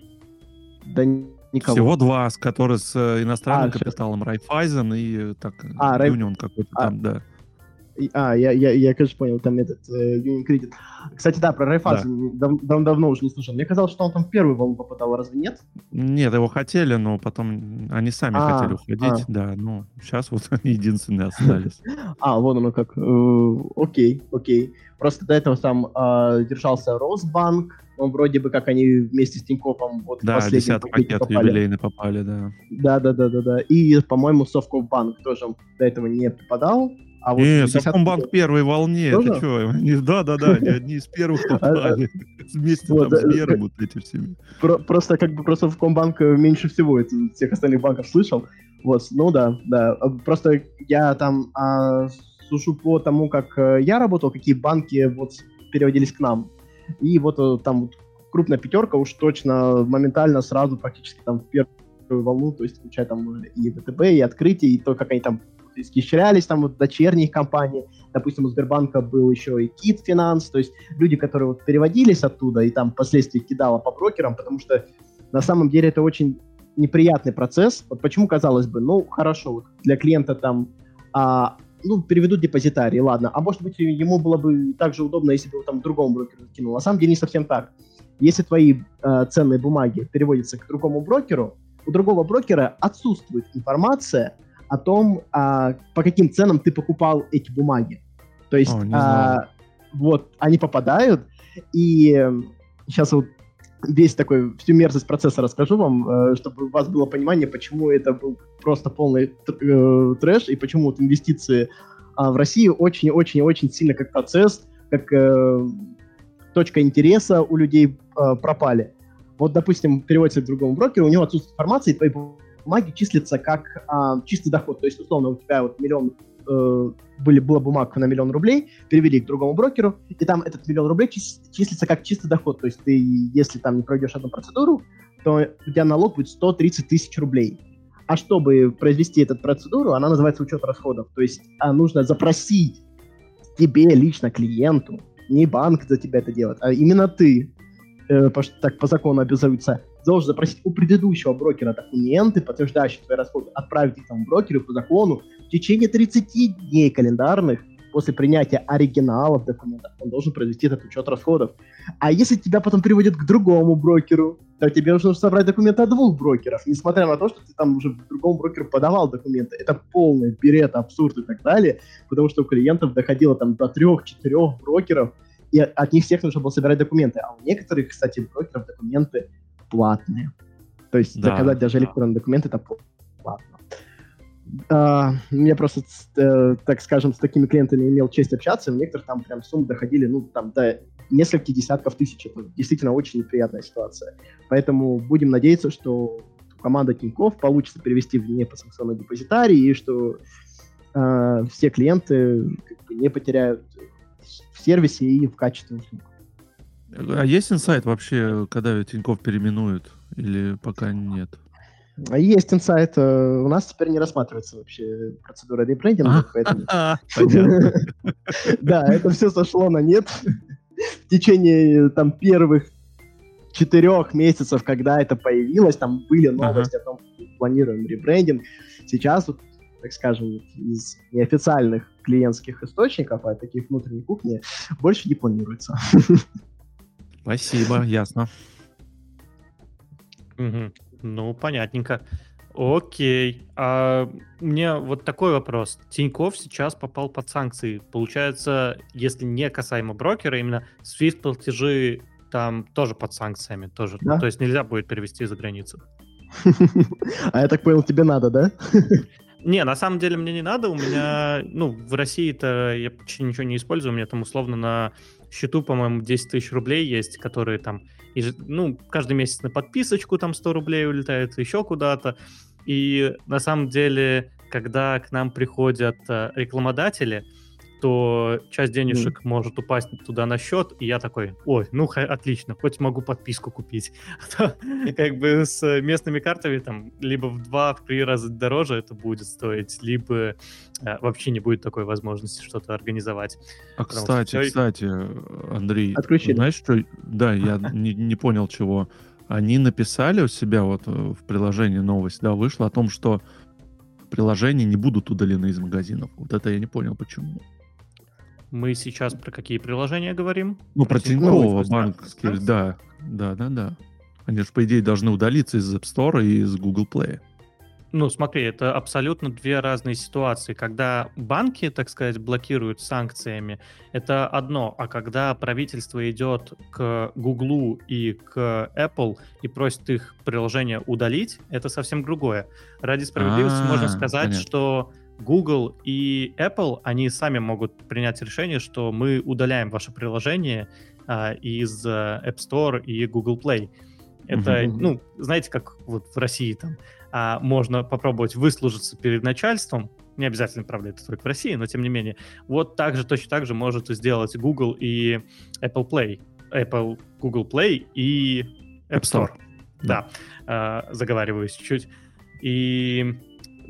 Да никого.
Всего два, которые с э, иностранным а, капиталом. Райфайзен и э, так, а, Юнион какой-то а, там, да.
А, я, я, я, конечно, понял, там этот э, Union Credit. Кстати, да, про Райфаз да. дав, дав, давно уже не слышал. Мне казалось, что он там в первую волну попадал, разве нет?
Нет, его хотели, но потом они сами а, хотели уходить, а. да. Ну, сейчас вот они единственные остались. <laughs>
А, вон оно как. Э, окей, окей. Просто до этого там э, держался Росбанк, он вроде бы как они вместе с Тинькоффом
вот да, в последний пакет попали. юбилейный попали, да.
Да, да, да, да, да. И, по-моему, Совкомбанк тоже до этого не попадал.
А вот не, Совкомбанк первой волне, Тоже? ты что? Да-да-да, они <laughs> одни из первых попали. <laughs> Вместе там с Сбером вот эти всеми.
Просто как бы просто Совкомбанк меньше всего всех остальных банков слышал. Вот, ну да, да. Просто я там а, слушаю по тому, как э, я работал, какие банки вот переводились к нам. И вот э, там вот крупная пятерка уж точно моментально сразу практически там в первую волну, то есть включая там и ВТБ, и открытие, и то, как они там исхищрялись, там вот дочерние компании, допустим, у Сбербанка был еще и Кит Финанс, то есть люди, которые вот переводились оттуда и там впоследствии кидало по брокерам, потому что на самом деле это очень неприятный процесс. Вот почему, казалось бы, ну, хорошо, вот для клиента там, а, ну, переведут депозитарий, ладно, а может быть, ему было бы также удобно, если бы его там другому брокеру кинул. На самом деле не совсем так. Если твои э, ценные бумаги переводятся к другому брокеру, у другого брокера отсутствует информация о том, а, по каким ценам ты покупал эти бумаги. То есть, О, а, вот, они попадают, и сейчас вот весь такой, всю мерзость процесса расскажу вам, э, чтобы у вас было понимание, почему это был просто полный э, трэш, и почему вот инвестиции а, в России очень-очень-очень сильно как процесс, как э, точка интереса у людей пропали. Вот, допустим, переводится к другому брокеру, у него отсутствует информация, и твои бумаги числятся как а, чистый доход. То есть, условно, у тебя вот миллион э, были, была бумага на миллион рублей, перевели к другому брокеру, и там этот миллион рублей чис, числится как чистый доход. То есть ты, если там не пройдешь одну процедуру, то у тебя налог будет 130 тысяч рублей. А чтобы произвести эту процедуру, она называется учет расходов. То есть а нужно запросить тебе лично, клиенту, не банк за тебя это делает, а именно ты, э, так по закону обязуется, должен запросить у предыдущего брокера документы, подтверждающие твои расходы, отправить их там брокеру по закону в течение 30 дней календарных после принятия оригиналов документов, он должен произвести этот учет расходов. А если тебя потом приводят к другому брокеру, то тебе нужно собрать документы от двух брокеров, несмотря на то, что ты там уже другому брокеру подавал документы. Это полный берет, абсурд и так далее, потому что у клиентов доходило там до трех-четырех брокеров, и от них всех нужно было собирать документы. А у некоторых, кстати, брокеров документы платные. То есть да, заказать даже электронные документы это платно. Uh, я просто, uh, так скажем, с такими клиентами имел честь общаться, у некоторых там прям суммы доходили, ну, там, до нескольких десятков тысяч. Это действительно очень неприятная ситуация. Поэтому будем надеяться, что команда Тинькофф получится перевести в непосанкционный депозитарий, и что uh, все клиенты как бы, не потеряют в сервисе и в качестве услуг.
А есть инсайт вообще, когда Тиньков переименуют, или пока нет?
Есть инсайт. Э, у нас теперь не рассматривается вообще процедура ребрендинга, поэтому... <laughs> <laughs> Да, это все сошло на нет. В течение там первых четырех месяцев, когда это появилось, там были новости о том, что планируем ребрендинг. Сейчас, так скажем, из неофициальных клиентских источников, а таких внутренней кухни, больше не планируется. <laughs>
Спасибо, <laughs> ясно.
Угу. Ну, понятненько. Окей. А мне вот такой вопрос. Тиньков сейчас попал под санкции. Получается, если не касаемо брокера, именно SWIFT платежи там тоже под санкциями. Тоже. Да? То есть нельзя будет перевести за границу. <laughs>
А я так понял, тебе надо, да? <laughs>
Не, на самом деле мне не надо. У меня, ну, в России-то я почти ничего не использую. У меня там условно на счету, по-моему, 10 тысяч рублей есть, которые там, ну, каждый месяц на подписочку там 100 рублей улетает, еще куда-то. И на самом деле, когда к нам приходят э, рекламодатели, то часть денежек mm. может упасть туда на счет, и я такой, ой, ну отлично, хоть могу подписку купить. <laughs> А как бы с местными картами там либо в два, в три раза дороже это будет стоить, либо а, вообще не будет такой возможности что-то организовать.
А кстати, все... кстати, Андрей, Отключили. знаешь что? Да, я <laughs> не, не понял чего. Они написали у себя вот э, в приложении новость, да, вышла о том, что приложения не будут удалены из магазинов. Вот это я не понял, почему.
Мы сейчас про какие приложения говорим?
Ну, про, про Тинькофф банковские, да. Да, да, да. Они же, по идее, должны удалиться из App Store и из Google Play.
Ну, смотри, это абсолютно две разные ситуации. Когда банки, так сказать, блокируют санкциями, это одно, а когда правительство идет к Google и к Apple и просит их приложение удалить, это совсем другое. Ради справедливости А-а-а, можно сказать, понятно. что Google и Apple, они сами могут принять решение, что мы удаляем ваше приложение а, из э, App Store и Google Play. Это, uh-huh. ну, знаете, как вот в России там а, можно попробовать выслужиться перед начальством, не обязательно, правда, это только в России, но тем не менее. Вот так же, точно так же может сделать Google и Apple Play. Apple, Google Play и App Store. App Store. Да, да. Э, заговариваюсь чуть-чуть. И...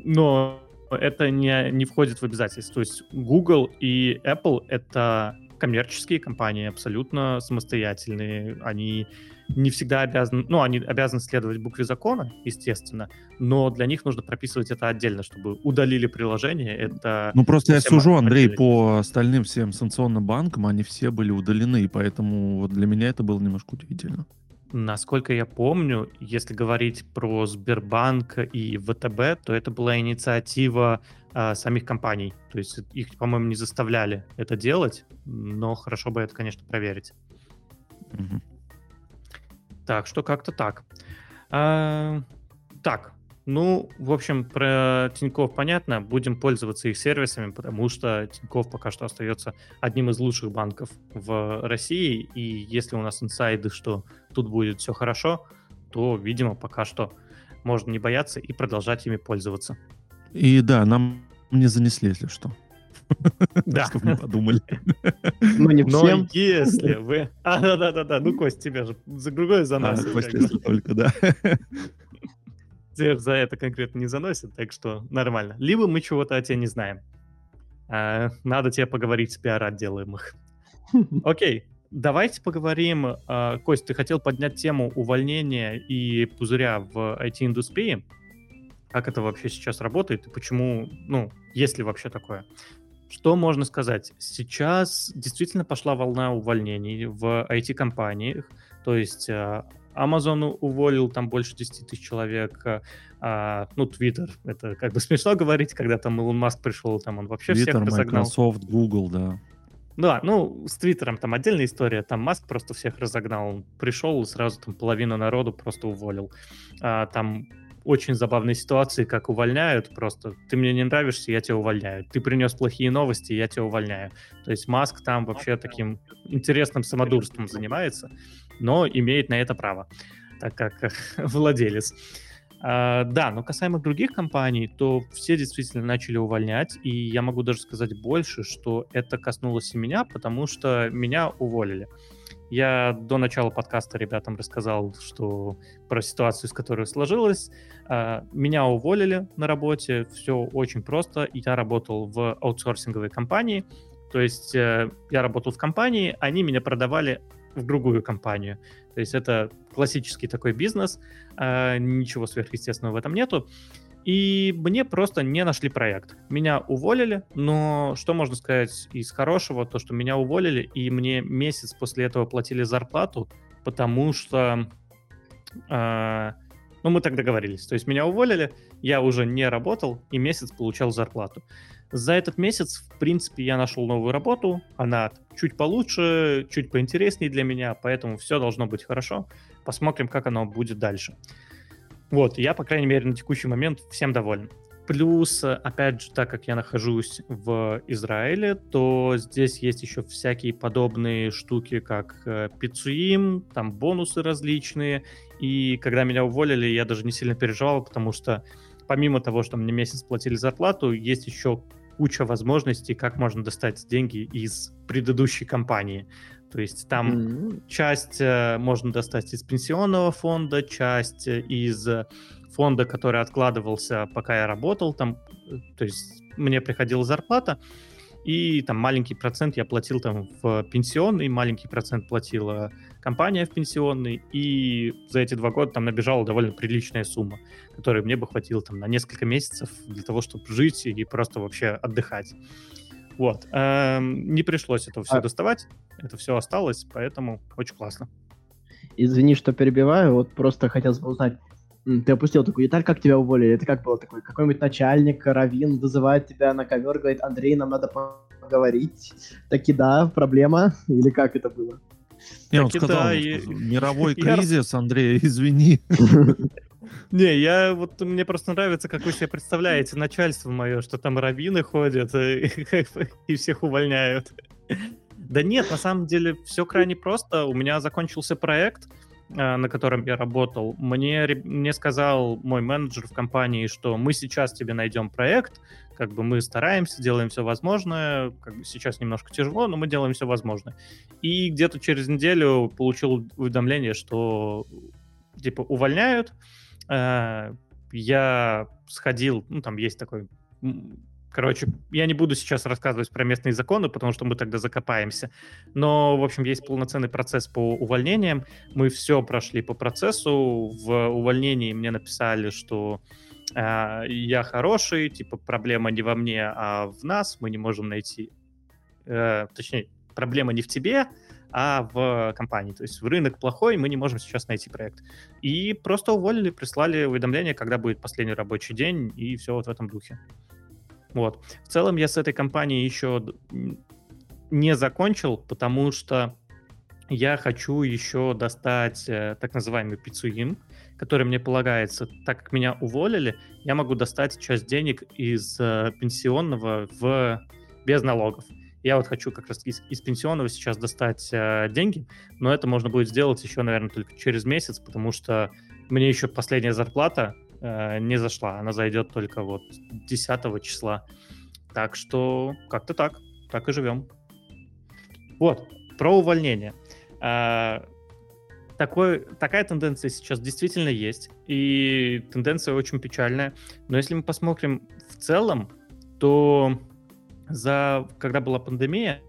Но это не, не входит в обязательства. То есть Google и Apple — это коммерческие компании, абсолютно самостоятельные. Они не всегда обязаны, ну, они обязаны следовать букве закона, естественно, но для них нужно прописывать это отдельно, чтобы удалили приложение. Это
ну, просто я сужу, Андрей, по остальным всем санкционным банкам, они все были удалены, поэтому вот для меня это было немножко удивительно.
Насколько я помню, если говорить про Сбербанк и ВТБ, то это была инициатива э, самих компаний. То есть их, по-моему, не заставляли это делать, но хорошо бы это, конечно, проверить. Угу. Так, что как-то так. А, так, ну, в общем, про Тиньков понятно. Будем пользоваться их сервисами, потому что Тиньков пока что остается одним из лучших банков в России. И если у нас инсайды, что тут будет все хорошо, то, видимо, пока что можно не бояться и продолжать ими пользоваться.
И да, нам не занесли, если что. <laughs> Да. Чтобы не подумали.
Ну, не всем. Но если вы... <laughs> А, да-да-да, ну, Кость, тебя же за другое за нас. А, Кость,
только, да. <laughs>
Тебя за это конкретно не заносит, так что нормально. Либо мы чего-то о тебе не знаем. А, надо тебе поговорить с пиар-отделом их. <laughs> Окей, давайте поговорим. А, Кость, ты хотел поднять тему увольнения и пузыря в IT-индустрии. Как это вообще сейчас работает и почему, ну, есть ли вообще такое? Что можно сказать? Сейчас действительно пошла волна увольнений в IT-компаниях. То есть а, Amazon уволил там больше 10 тысяч человек, а, ну, Twitter, это как бы <laughs> смешно говорить, когда там Илон Маск пришел, там он вообще Twitter, всех разогнал.
Microsoft, Google, да.
Да, ну, с Твиттером там отдельная история, там Маск просто всех разогнал, он пришел и сразу там половину народу просто уволил. А, там очень забавные ситуации, как увольняют просто. Ты мне не нравишься, я тебя увольняю. Ты принес плохие новости, я тебя увольняю. То есть Маск там вообще таким интересным самодурством занимается, но имеет на это право, так как <laughs> владелец. Uh, да, но касаемо других компаний, то все действительно начали увольнять, и я могу даже сказать больше, что это коснулось и меня, потому что меня уволили. Я до начала подкаста ребятам рассказал, что про ситуацию, с которой сложилась. Uh, меня уволили на работе, все очень просто. Я работал в аутсорсинговой компании, то есть uh, я работал в компании, они меня продавали в другую компанию. То есть это классический такой бизнес, э, ничего сверхъестественного в этом нету. И мне просто не нашли проект. Меня уволили, но что можно сказать из хорошего, то, что меня уволили, и мне месяц после этого платили зарплату, потому что э, ну, мы так договорились. То есть меня уволили, я уже не работал, и месяц получал зарплату. За этот месяц, в принципе, я нашел новую работу. Она чуть получше, чуть поинтереснее для меня, поэтому все должно быть хорошо. Посмотрим, как оно будет дальше. Вот, я, по крайней мере, на текущий момент всем доволен. Плюс, опять же, так как я нахожусь в Израиле, то здесь есть еще всякие подобные штуки, как э, пиццуим, там бонусы различные. И когда меня уволили, я даже не сильно переживал, потому что помимо того, что мне месяц платили зарплату, есть еще куча возможностей, как можно достать деньги из предыдущей компании. То есть там mm-hmm. часть э, можно достать из пенсионного фонда, часть э, из фонда, который откладывался, пока я работал. Там, э, то есть мне приходила зарплата, и там маленький процент я платил там в пенсионный, маленький процент платила компания в пенсионный, и за эти два года там набежала довольно приличная сумма, которая мне бы хватило там на несколько месяцев для того, чтобы жить и просто вообще отдыхать. Вот. Эм, не пришлось это все а... доставать, это все осталось, поэтому очень классно.
Извини, что перебиваю, вот просто хотелось бы узнать, ты опустил такую деталь, как тебя уволили? Это как было такое? Какой-нибудь начальник, Равин вызывает тебя на ковер, говорит, Андрей, нам надо поговорить. Таки да, проблема? Или как это было?
Не, он сказал, да, и... мировой <laughs> кризис, Андрей, извини. <laughs>
Не, я вот мне просто нравится, как вы себе представляете начальство мое, что там раввины ходят и, <laughs> и всех увольняют. Да нет, на самом деле все крайне просто. У меня закончился проект, Э, на котором я работал, мне, мне сказал мой менеджер в компании, что мы сейчас тебе найдем проект, как бы мы стараемся, делаем все возможное, как бы сейчас немножко тяжело, но мы делаем все возможное. И где-то через неделю получил уведомление, что типа увольняют. Э, я сходил, ну там есть такой Короче, я не буду сейчас рассказывать про местные законы, потому что мы тогда закопаемся. Но, в общем, есть полноценный процесс по увольнениям. Мы все прошли по процессу. В увольнении мне написали, что э, я хороший, типа проблема не во мне, а в нас. Мы не можем найти... Э, точнее, проблема не в тебе, а в компании. То есть рынок плохой, мы не можем сейчас найти проект. И просто уволили, прислали уведомление, когда будет последний рабочий день, и все вот в этом духе. Вот. В целом я с этой компанией еще не закончил, потому что я хочу еще достать э, так называемый пиццуим, который мне полагается. Так как меня уволили, я могу достать часть денег из э, пенсионного в без налогов. Я вот хочу как раз из, из пенсионного сейчас достать э, деньги, но это можно будет сделать еще, наверное, только через месяц, потому что мне еще последняя зарплата э, не зашла. Она зайдет только вот 10 числа. Так что как-то так. Так и живем. Вот, про увольнение. Э, такой, такая тенденция сейчас действительно есть, и тенденция очень печальная. Но если мы посмотрим в целом, то за, когда была пандемия,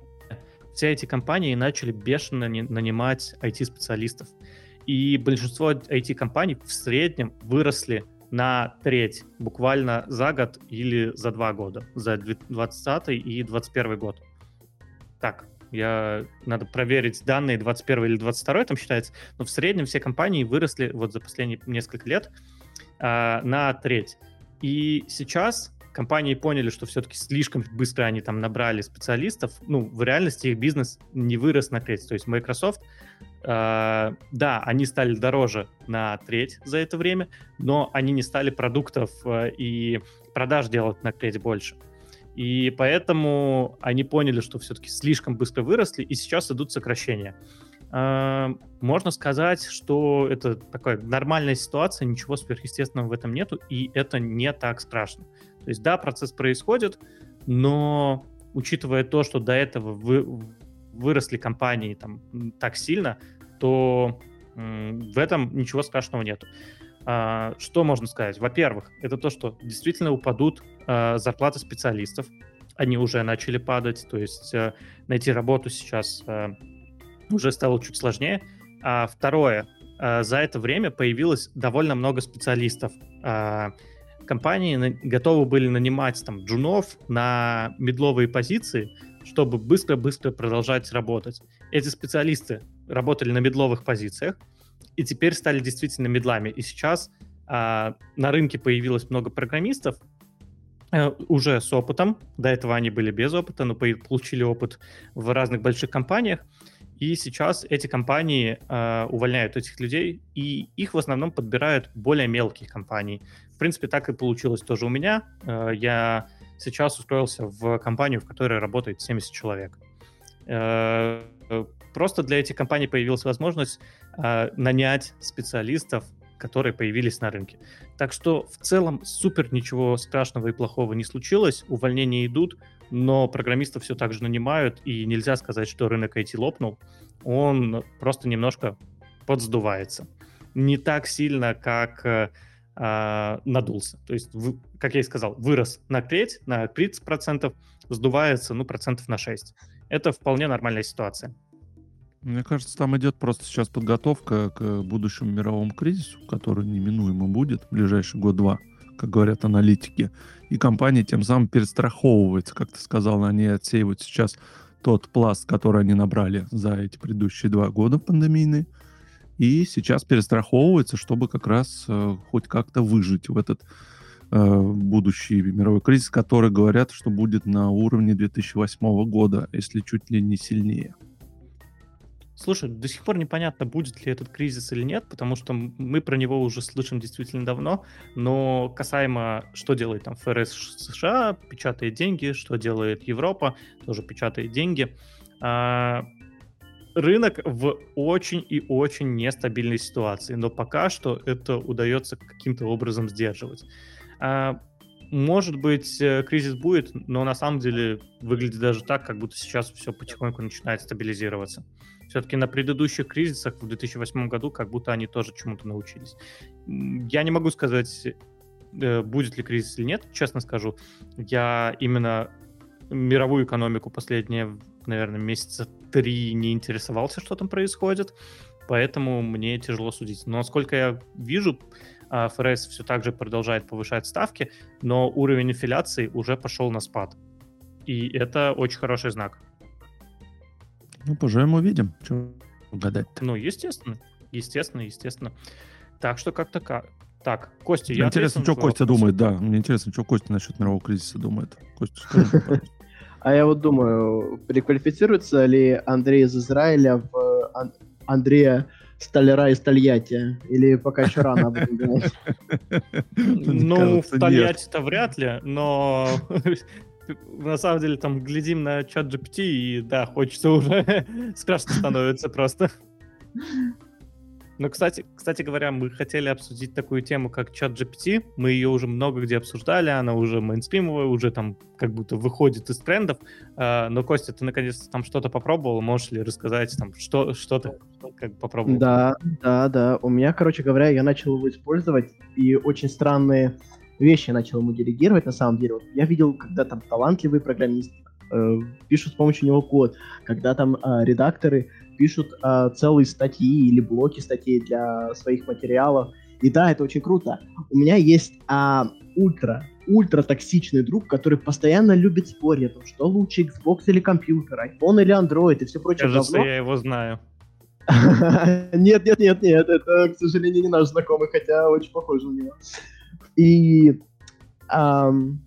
все эти компании начали бешено нанимать IT-специалистов. И большинство IT-компаний в среднем выросли на треть буквально за год или за два года, за 2020 и 2021 год. Так, я, надо проверить данные 21 или 22 там считается, но в среднем все компании выросли вот за последние несколько лет э, на треть. И сейчас компании поняли, что все-таки слишком быстро они там набрали специалистов. Ну, в реальности их бизнес не вырос на треть. То есть Microsoft, э, да, они стали дороже на треть за это время, но они не стали продуктов э, и продаж делать на треть больше. И поэтому они поняли, что все-таки слишком быстро выросли, и сейчас идут сокращения. А, можно сказать, что это такая нормальная ситуация, ничего сверхъестественного в этом нету, и это не так страшно. То есть, да, процесс происходит, но учитывая то, что до этого вы, выросли компании там так сильно, то в этом ничего страшного нету. А, что можно сказать? Во-первых, это то, что действительно упадут а, зарплаты специалистов. Они уже начали падать, то есть э, найти работу сейчас э, уже стало чуть сложнее. А второе, э, за это время появилось довольно много специалистов. Компании готовы были нанимать там джунов на медловые позиции, чтобы быстро-быстро продолжать работать. Эти специалисты работали на медловых позициях, и теперь стали действительно медлами. И сейчас а, на рынке появилось много программистов, а, уже с опытом. До этого они были без опыта, но получили опыт в разных больших компаниях. И сейчас эти компании э, увольняют этих людей, и их в основном подбирают более мелкие компании. В принципе, так и получилось тоже у меня. Э, я сейчас устроился в компанию, в которой работает 70 человек. Э, просто для этих компаний появилась возможность э, нанять специалистов, которые появились на рынке. Так что в целом супер ничего страшного и плохого не случилось, увольнения идут, но программистов все так же нанимают, и нельзя сказать, что рынок IT лопнул, он просто немножко подсдувается. Не так сильно, как э, э, надулся. То есть, в, как я и сказал, вырос на треть, на 30%, сдувается, ну, процентов на 6. Это вполне нормальная ситуация.
Мне кажется, там идет просто сейчас подготовка к будущему мировому кризису, который неминуемо будет в ближайший год-два, как говорят аналитики. И компания тем самым перестраховывается, как ты сказал, они отсеивают сейчас тот пласт, который они набрали за эти предыдущие два года пандемийные, и сейчас перестраховывается, чтобы как раз э, хоть как-то выжить в этот э, будущий мировой кризис, который говорят, что будет на уровне 2008 года, если чуть ли не сильнее.
Слушай, до сих пор непонятно, будет ли этот кризис или нет, потому что мы про него уже слышим действительно давно, но касаемо, что делает там ФРС США, печатает деньги, что делает Европа, тоже печатает деньги, а, рынок в очень и очень нестабильной ситуации, но пока что это удается каким-то образом сдерживать. А, может быть, э, кризис будет, но на самом деле выглядит даже так, как будто сейчас все потихоньку начинает стабилизироваться. Все-таки на предыдущих кризисах в 2008 году как будто они тоже чему-то научились. Я не могу сказать, э, будет ли кризис или нет, честно скажу. Я именно мировую экономику последние, наверное, месяца три не интересовался, что там происходит, поэтому мне тяжело судить. Но насколько я вижу, а, ФРС все так же продолжает повышать ставки, но уровень инфляции уже пошел на спад. И это очень хороший знак.
Ну, поживем, увидим. Что угадать -то?
Ну, естественно. Естественно, естественно. Так что как-то как. Так, Костя,
я Интересно, что Костя вопрос. думает, да. Мне интересно, что Костя насчет мирового кризиса думает. Костя, скажи,
А я вот думаю, переквалифицируется ли Андрей из Израиля в Андрея столяра из Тольятти? Или пока еще рано об этом? <laughs>
Ну, в Тольятти-то вряд ли, но на самом деле там глядим на чат GPT, и да, хочется уже <laughs> страшно становится просто. Ну, кстати, кстати говоря, мы хотели обсудить такую тему, как чат GPT. Мы ее уже много где обсуждали, она уже мейнстримовая, уже там как будто выходит из трендов. А, но, Костя, ты наконец-то там что-то попробовал? Можешь ли рассказать, там, что, что ты как попробовал?
Да, да, да. У меня, короче говоря, я начал его использовать, и очень странные вещи я начал ему делегировать, на самом деле. Вот я видел, когда там талантливый программист э, пишут с помощью него код, когда там э, редакторы пишут э, целые статьи или блоки статей для своих материалов. И да, это очень круто. У меня есть а, ультра, ультра токсичный друг, который постоянно любит спорить о том, что лучше Xbox или компьютер, iPhone или Android и все прочее
Кажется, говно. я его знаю. <laughs>
Нет, нет, нет, нет, это, к сожалению, не наш знакомый, хотя очень похож на него. И, эм,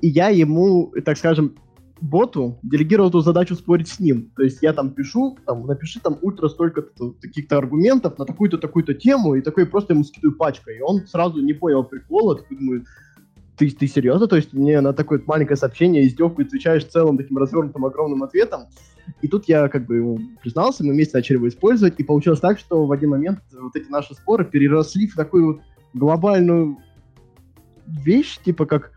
и я ему, так скажем, боту делегировал эту задачу спорить с ним. То есть я там пишу, там, напиши там ультра столько каких-то аргументов на такую-то, такую-то тему, и такой просто ему скидываю пачкой. И он сразу не понял прикола, такой думает, ты, ты серьезно? То есть мне на такое маленькое сообщение издевку отвечаешь целым таким развернутым огромным ответом? И тут я как бы ему признался, мы вместе начали его использовать, и получилось так, что в один момент вот эти наши споры переросли в такую вот глобальную вещь, типа как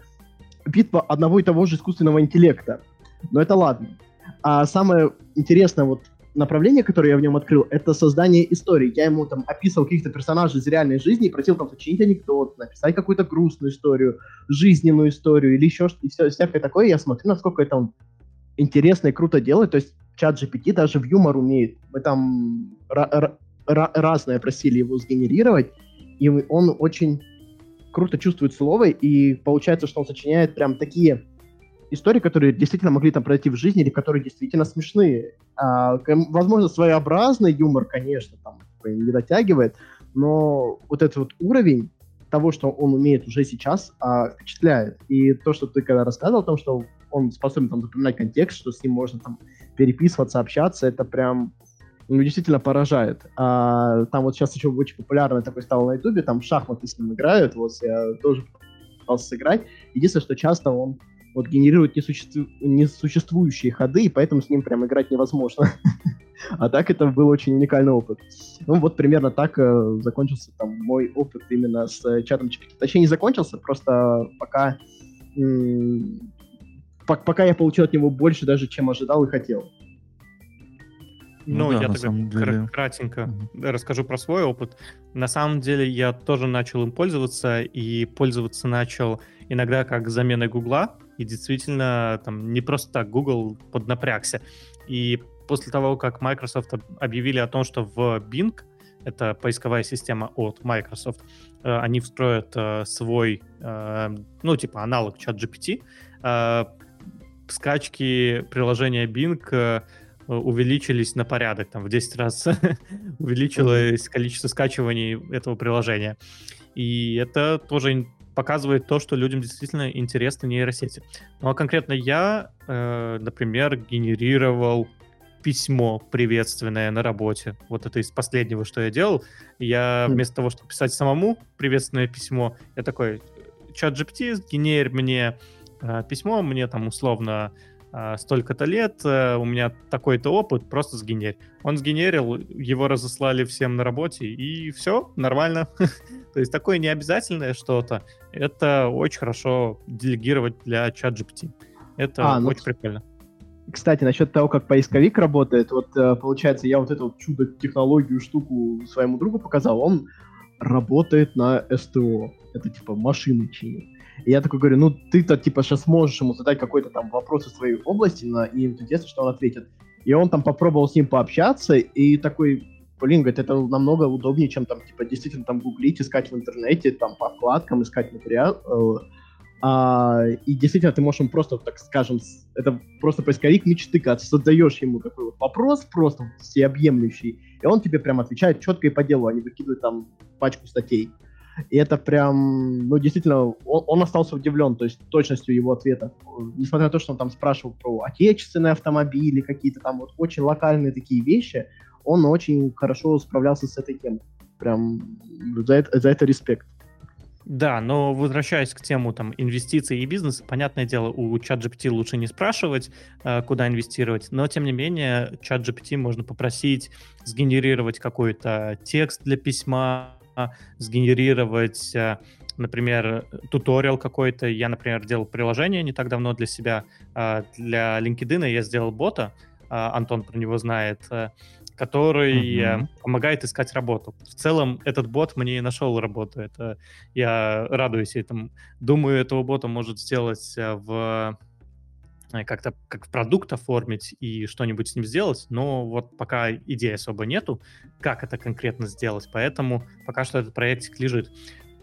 битва одного и того же искусственного интеллекта. Но это ладно. А самое интересное вот направление, которое я в нем открыл, это создание истории. Я ему там описывал каких-то персонажей из реальной жизни и просил там сочинить анекдот, написать какую-то грустную историю, жизненную историю или еще что-то, всякое такое. Я смотрю, насколько это он интересно и круто делает. То есть чат GPT даже в юмор умеет. Мы там разное просили его сгенерировать, и он очень круто чувствует слово, и получается, что он сочиняет прям такие истории, которые действительно могли там пройти в жизни, или которые действительно смешные. А, возможно, своеобразный юмор, конечно, там не дотягивает, но вот этот вот уровень того, что он умеет уже сейчас, а, впечатляет. И то, что ты когда рассказывал о том, что он способен там запоминать контекст, что с ним можно там переписываться, общаться, это прям ну, действительно поражает. А, там вот сейчас еще очень популярный такой стал на ютубе, там шахматы с ним играют, вот я тоже пытался сыграть. Единственное, что часто он вот генерирует несуществу... несуществующие ходы, и поэтому с ним прям играть невозможно. <laughs> а так это был очень уникальный опыт. Ну вот примерно так э, закончился там мой опыт именно с э, чатом GPT. Точнее не закончился, просто пока м- пока я получил от него больше даже, чем ожидал и хотел.
Ну, ну да, я тогда деле... кратенько mm-hmm. расскажу про свой опыт. На самом деле я тоже начал им пользоваться, и пользоваться начал иногда как заменой Гугла, и действительно там не просто так Google поднапрягся. И после того, как Microsoft объявили о том, что в Bing, это поисковая система от Microsoft, э, они встроят э, свой, э, ну, типа аналог чат GPT, скачки приложения Bing увеличились на порядок, там в 10 раз <laughs> увеличилось количество скачиваний этого приложения. И это тоже показывает то, что людям действительно интересны нейросети. Ну а конкретно я, э, например, генерировал письмо приветственное на работе. Вот это из последнего, что я делал. Я хм. вместо того, чтобы писать самому приветственное письмо, я такой, чат GPT, генерь мне э, письмо, мне там условно э, столько-то лет, э, у меня такой-то опыт, просто сгенерь. Он сгенерил, его разослали всем на работе, и все, нормально. <laughs> То есть такое необязательное что-то, это очень хорошо делегировать для чат GPT. Это а, ну, очень прикольно.
Кстати, насчет того, как поисковик работает, вот э, получается, я вот эту вот чудо-технологию, штуку своему другу показал, он работает на СТО. Это типа машины чинит. И я такой говорю, ну ты-то типа сейчас можешь ему задать какой-то там вопрос из своей области, на, и интересно, что он ответит. И он там попробовал с ним пообщаться, и такой, блин, говорит, это намного удобнее, чем там, типа, действительно там гуглить, искать в интернете, там по вкладкам искать материал. Э, а, и действительно, ты можешь ему просто, так скажем, это просто поисковик мечты, когда ты создаешь ему такой вот вопрос просто всеобъемлющий, и он тебе прям отвечает четко и по делу, а не выкидывает там пачку статей. И это прям, ну, действительно, он, он остался удивлен, то есть точностью его ответа. Несмотря на то, что он там спрашивал про отечественные автомобили, какие-то там вот очень локальные такие вещи, он очень хорошо справлялся с этой темой. Прям за это, за это респект.
Да, но возвращаясь к тему там инвестиций и бизнеса, понятное дело, у ChatGPT лучше не спрашивать, э, куда инвестировать, но тем не менее ChatGPT можно попросить сгенерировать какой-то текст для письма, сгенерировать, э, например, туториал какой-то. Я, например, делал приложение не так давно для себя, э, для LinkedIn я сделал бота, Антон про него знает, который mm-hmm. помогает искать работу. В целом этот бот мне нашел работу. Это я радуюсь этому. Думаю, этого бота может сделать э, в э, как-то как продукт оформить и что-нибудь с ним сделать, но вот пока идеи особо нету, как это конкретно сделать, поэтому пока что этот проектик лежит.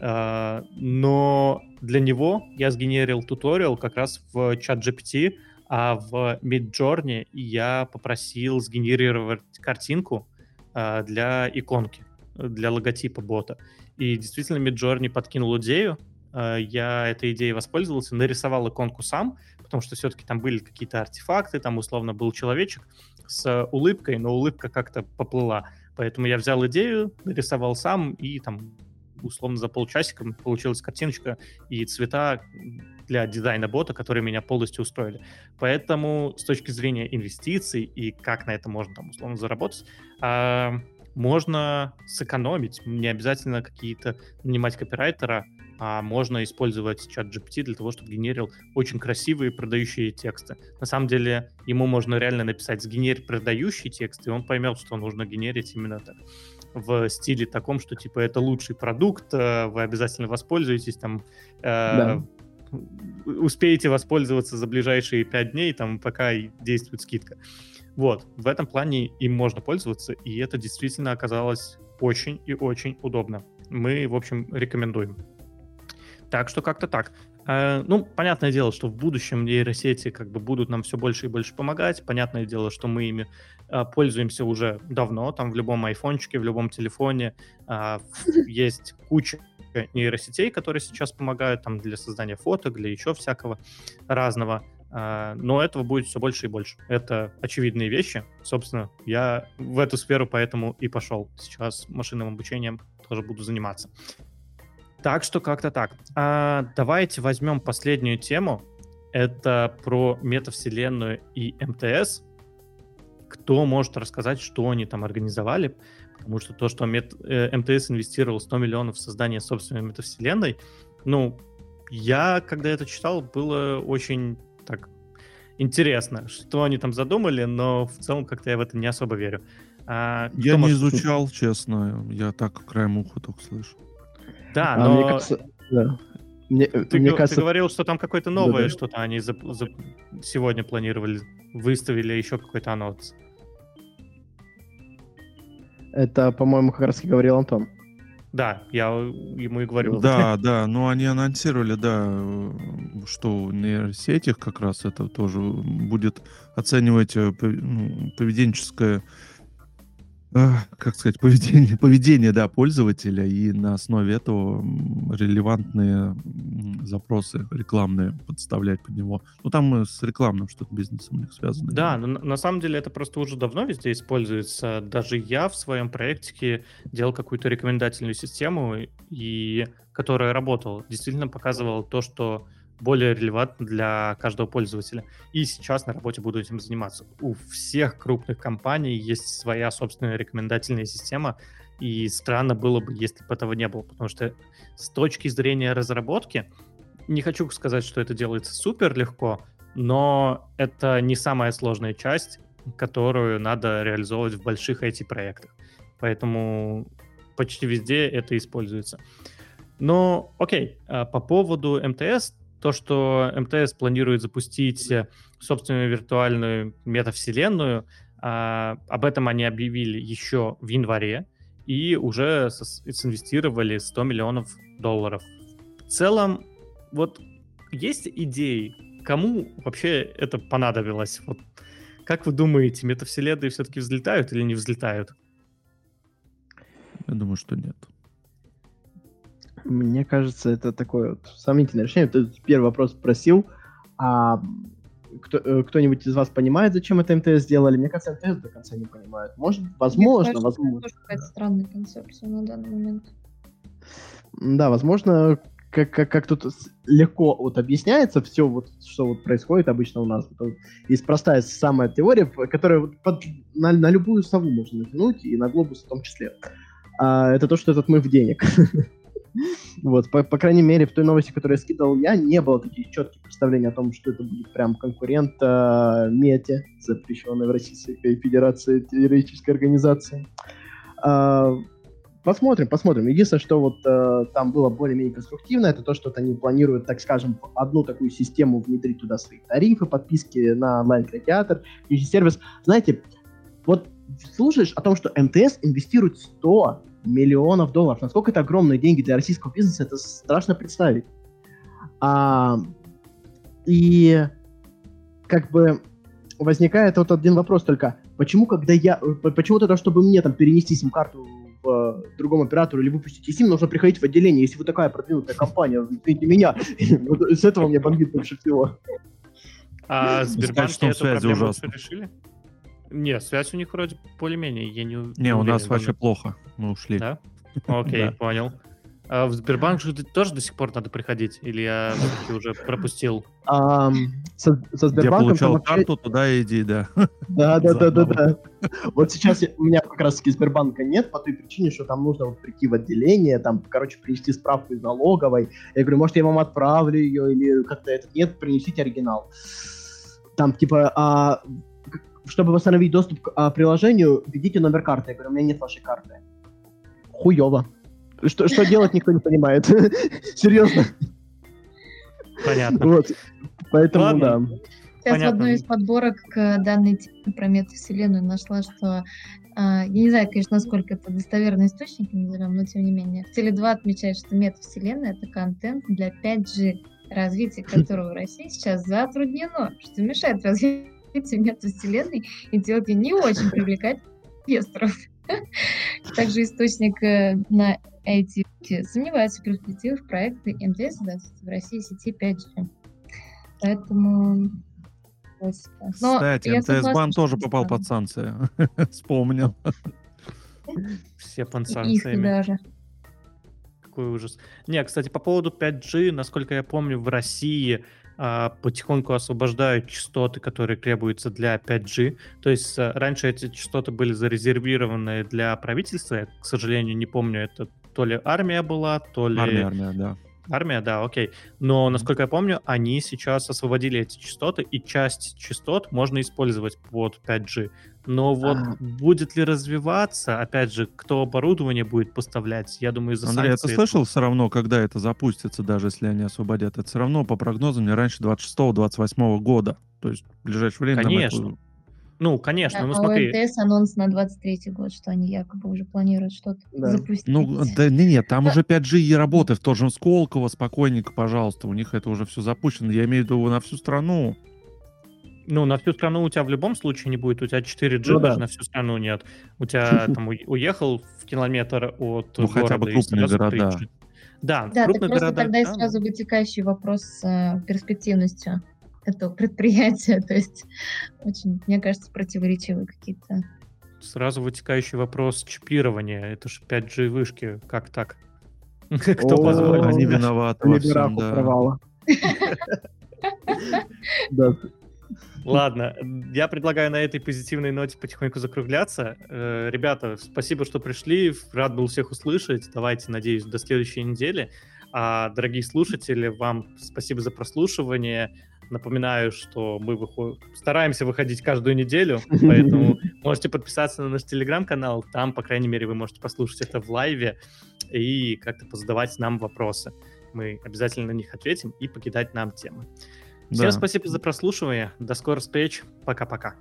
Но для него я сгенерил туториал как раз в чат GPT, а в Midjourney я попросил сгенерировать картинку э, для иконки, для логотипа бота. И действительно Midjourney подкинул идею, э, я этой идеей воспользовался, нарисовал иконку сам, потому что все-таки там были какие-то артефакты, там условно был человечек с улыбкой, но улыбка как-то поплыла. Поэтому я взял идею, нарисовал сам и там условно за полчасика получилась картиночка и цвета для дизайна бота, которые меня полностью устроили. Поэтому с точки зрения инвестиций и как на это можно там условно заработать, э, можно сэкономить. Не обязательно какие-то нанимать копирайтера, а можно использовать чат GPT для того, чтобы генерил очень красивые продающие тексты. На самом деле ему можно реально написать «сгенерь продающий текст», и он поймет, что нужно генерить именно так в стиле таком, что типа это лучший продукт, э, вы обязательно воспользуетесь там, э, да. успеете воспользоваться за ближайшие пять дней, там пока действует скидка. Вот, в этом плане им можно пользоваться, и это действительно оказалось очень и очень удобно. Мы, в общем, рекомендуем. Так что как-то так. Э, ну, понятное дело, что в будущем нейросети как бы будут нам все больше и больше помогать. Понятное дело, что мы ими э, пользуемся уже давно. Там в любом айфончике, в любом телефоне э, <laughs> есть куча нейросетей, которые сейчас помогают там для создания фоток, для еще всякого разного. Но этого будет все больше и больше. Это очевидные вещи. Собственно, я в эту сферу поэтому и пошел. Сейчас машинным обучением тоже буду заниматься. Так что как-то так. А, давайте возьмем последнюю тему. Это про метавселенную и МТС. Кто может рассказать, что они там организовали? Потому что то, что мет, э, МТС инвестировал 100 миллионов в создание собственной метавселенной, ну, я, когда это читал, было очень так интересно, что они там задумали, но в целом как-то я в это не особо верю.
А, я не может... изучал, честно, я так краем уха только слышу.
Да, а, но... Мне кажется, да. Мне, ты, мне кажется... ты говорил, что там какое-то новое да, да. что-то они за, за... сегодня планировали, выставили еще какой-то анонс.
Это, по-моему, как раз и говорил Антон.
Да, я ему и говорю.
Да, <laughs> да, но они анонсировали, да, что в нейросетях как раз это тоже будет оценивать э, ну, поведенческое как сказать, поведение, поведение да, пользователя, и на основе этого релевантные запросы рекламные подставлять под него. Ну, там с рекламным что-то бизнесом у них связано.
Да, но на самом деле это просто уже давно везде используется. Даже я в своем проекте делал какую-то рекомендательную систему, и которая работала. Действительно показывала то, что более релевантно для каждого пользователя. И сейчас на работе буду этим заниматься. У всех крупных компаний есть своя собственная рекомендательная система, и странно было бы, если бы этого не было, потому что с точки зрения разработки, не хочу сказать, что это делается супер легко, но это не самая сложная часть, которую надо реализовывать в больших IT-проектах. Поэтому почти везде это используется. Но, окей, а по поводу МТС, то, что МТС планирует запустить э, собственную виртуальную метавселенную, а, об этом они объявили еще в январе и уже инвестировали 100 миллионов долларов. В целом, вот есть идеи, кому вообще это понадобилось? Вот как вы думаете, метавселенные все-таки взлетают или не взлетают?
Я думаю, что нет.
Мне кажется, это такое вот сомнительное решение. Ты первый вопрос спросил, а кто, э, кто-нибудь из вас понимает, зачем это МТС сделали? Мне кажется, МТС до конца не понимает. Может, возможно, кажется, возможно.
Это тоже какая-то странная концепция на данный момент.
Да, возможно, как, как, как тут легко вот объясняется все, вот, что вот происходит обычно у нас. Вот, есть простая самая теория, которая вот под, на, на любую сову можно натянуть, и на глобус в том числе. А, это то, что этот мы в денег. <laughs> Вот, по, по крайней мере, в той новости, которую я скидывал я, не было таких четких представлений о том, что это будет прям конкурент э, Мете, запрещенной в Российской Федерации террористической организации. Э, посмотрим, посмотрим. Единственное, что вот э, там было более-менее конструктивно, это то, что они планируют, так скажем, одну такую систему внедрить туда свои тарифы, подписки на онлайн-кинотеатр, сервис. Знаете, вот слушаешь о том, что МТС инвестирует 100 миллионов долларов. Насколько это огромные деньги для российского бизнеса, это страшно представить. А, и как бы возникает вот один вопрос только, почему когда я, почему тогда, чтобы мне там перенести сим-карту в э, другому оператору или выпустить eSIM, нужно приходить в отделение, если вы такая продвинутая компания, извините меня, <laughs> с этого мне бомбит больше всего.
А Сбербанк эту проблему решили? Не, связь у них вроде более-менее, я не
Не, у нас вообще плохо, мы ушли.
Да? <laughs> Окей, понял. А в Сбербанк же тоже до сих пор надо приходить? Или я уже пропустил?
А, со, со Сбербанком...
Я получал карту, туда иди, да. <laughs>
Да, да, да, да, да. Вот сейчас у меня как раз таки Сбербанка нет по той причине, что там нужно вот прийти в отделение, там, короче, принести справку из налоговой. Я говорю, может, я вам отправлю ее, или как-то это... Нет, принесите оригинал. Там, типа, а, чтобы восстановить доступ к а, приложению, введите номер карты. Я говорю, у меня нет вашей карты. Хуево. Что, что делать, никто не понимает. <laughs> Серьезно.
Понятно.
Вот. Поэтому, Ладно. да.
Сейчас Понятно. в одной из подборок к данной теме про метавселенную нашла, что а, я не знаю, конечно, насколько это достоверный источник, назовем, но тем не менее. Теле2 отмечает, что метавселенная — это контент для 5G, развитие которого в России сейчас затруднено, что мешает развитию метавселенной и делает ее не очень <laughs> привлекательной инвесторов. <laughs> Также источник э, на эти сомневаются в перспективах проекта МТС в России сети 5G. Поэтому...
Но Кстати, МТС-бан тоже попал под санкции. <laughs> Вспомнил.
Все под санкциями. даже. Какой ужас. Не, кстати, по поводу 5G, насколько я помню, в России потихоньку освобождают частоты, которые требуются для 5G. То есть а, раньше эти частоты были зарезервированы для правительства. Я, к сожалению, не помню, это то ли армия была, то ли...
Армия, армия, да.
Армия, да, окей. Но, насколько я помню, они сейчас освободили эти частоты, и часть частот можно использовать под 5G. Но вот а. будет ли развиваться, опять же, кто оборудование будет поставлять, я думаю, из-за
Андрей, санкций... ты слышал все равно, когда это запустится, даже если они освободят? Это все равно, по прогнозам, не раньше 26-28 года. То есть в ближайшее время...
Конечно. Это... Ну, конечно,
да,
ну
а
смотри.
ОМТС анонс на 23-й год, что они якобы уже планируют что-то да. запустить.
Ну, да нет, нет там да. уже 5G и работы, в том же Сколково, спокойненько, пожалуйста, у них это уже все запущено. Я имею в виду на всю страну.
Ну, на всю страну у тебя в любом случае не будет, у тебя 4G ну, даже да. на всю страну нет. У тебя <laughs> там уехал в километр от
ну, хотя бы крупные города.
Да,
да, крупные города. Тогда да. и сразу вытекающий вопрос с э, перспективностью этого предприятия. <laughs> То есть очень, мне кажется, противоречивые какие-то.
Сразу вытекающий вопрос чипирования. Это же 5G вышки. Как так? <laughs> Кто позволил?
Они виноваты во всем,
да. <laughs>
Да. Ладно, я предлагаю на этой позитивной ноте потихоньку закругляться. Э, ребята, спасибо, что пришли. Рад был всех услышать. Давайте, надеюсь, до следующей недели. А, дорогие слушатели, вам спасибо за прослушивание. Напоминаю, что мы выход... стараемся выходить каждую неделю, поэтому <laughs> можете подписаться на наш телеграм-канал. Там, по крайней мере, вы можете послушать это в лайве и как-то позадавать нам вопросы. Мы обязательно на них ответим и покидать нам темы. Всем да. спасибо за прослушивание. До скорых встреч. Пока-пока.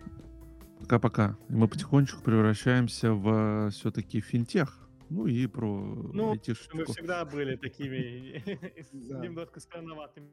Пока-пока. Мы потихонечку превращаемся в все-таки финтех. Ну и про
ну, Мы всегда были такими <laughs> немножко странноватыми.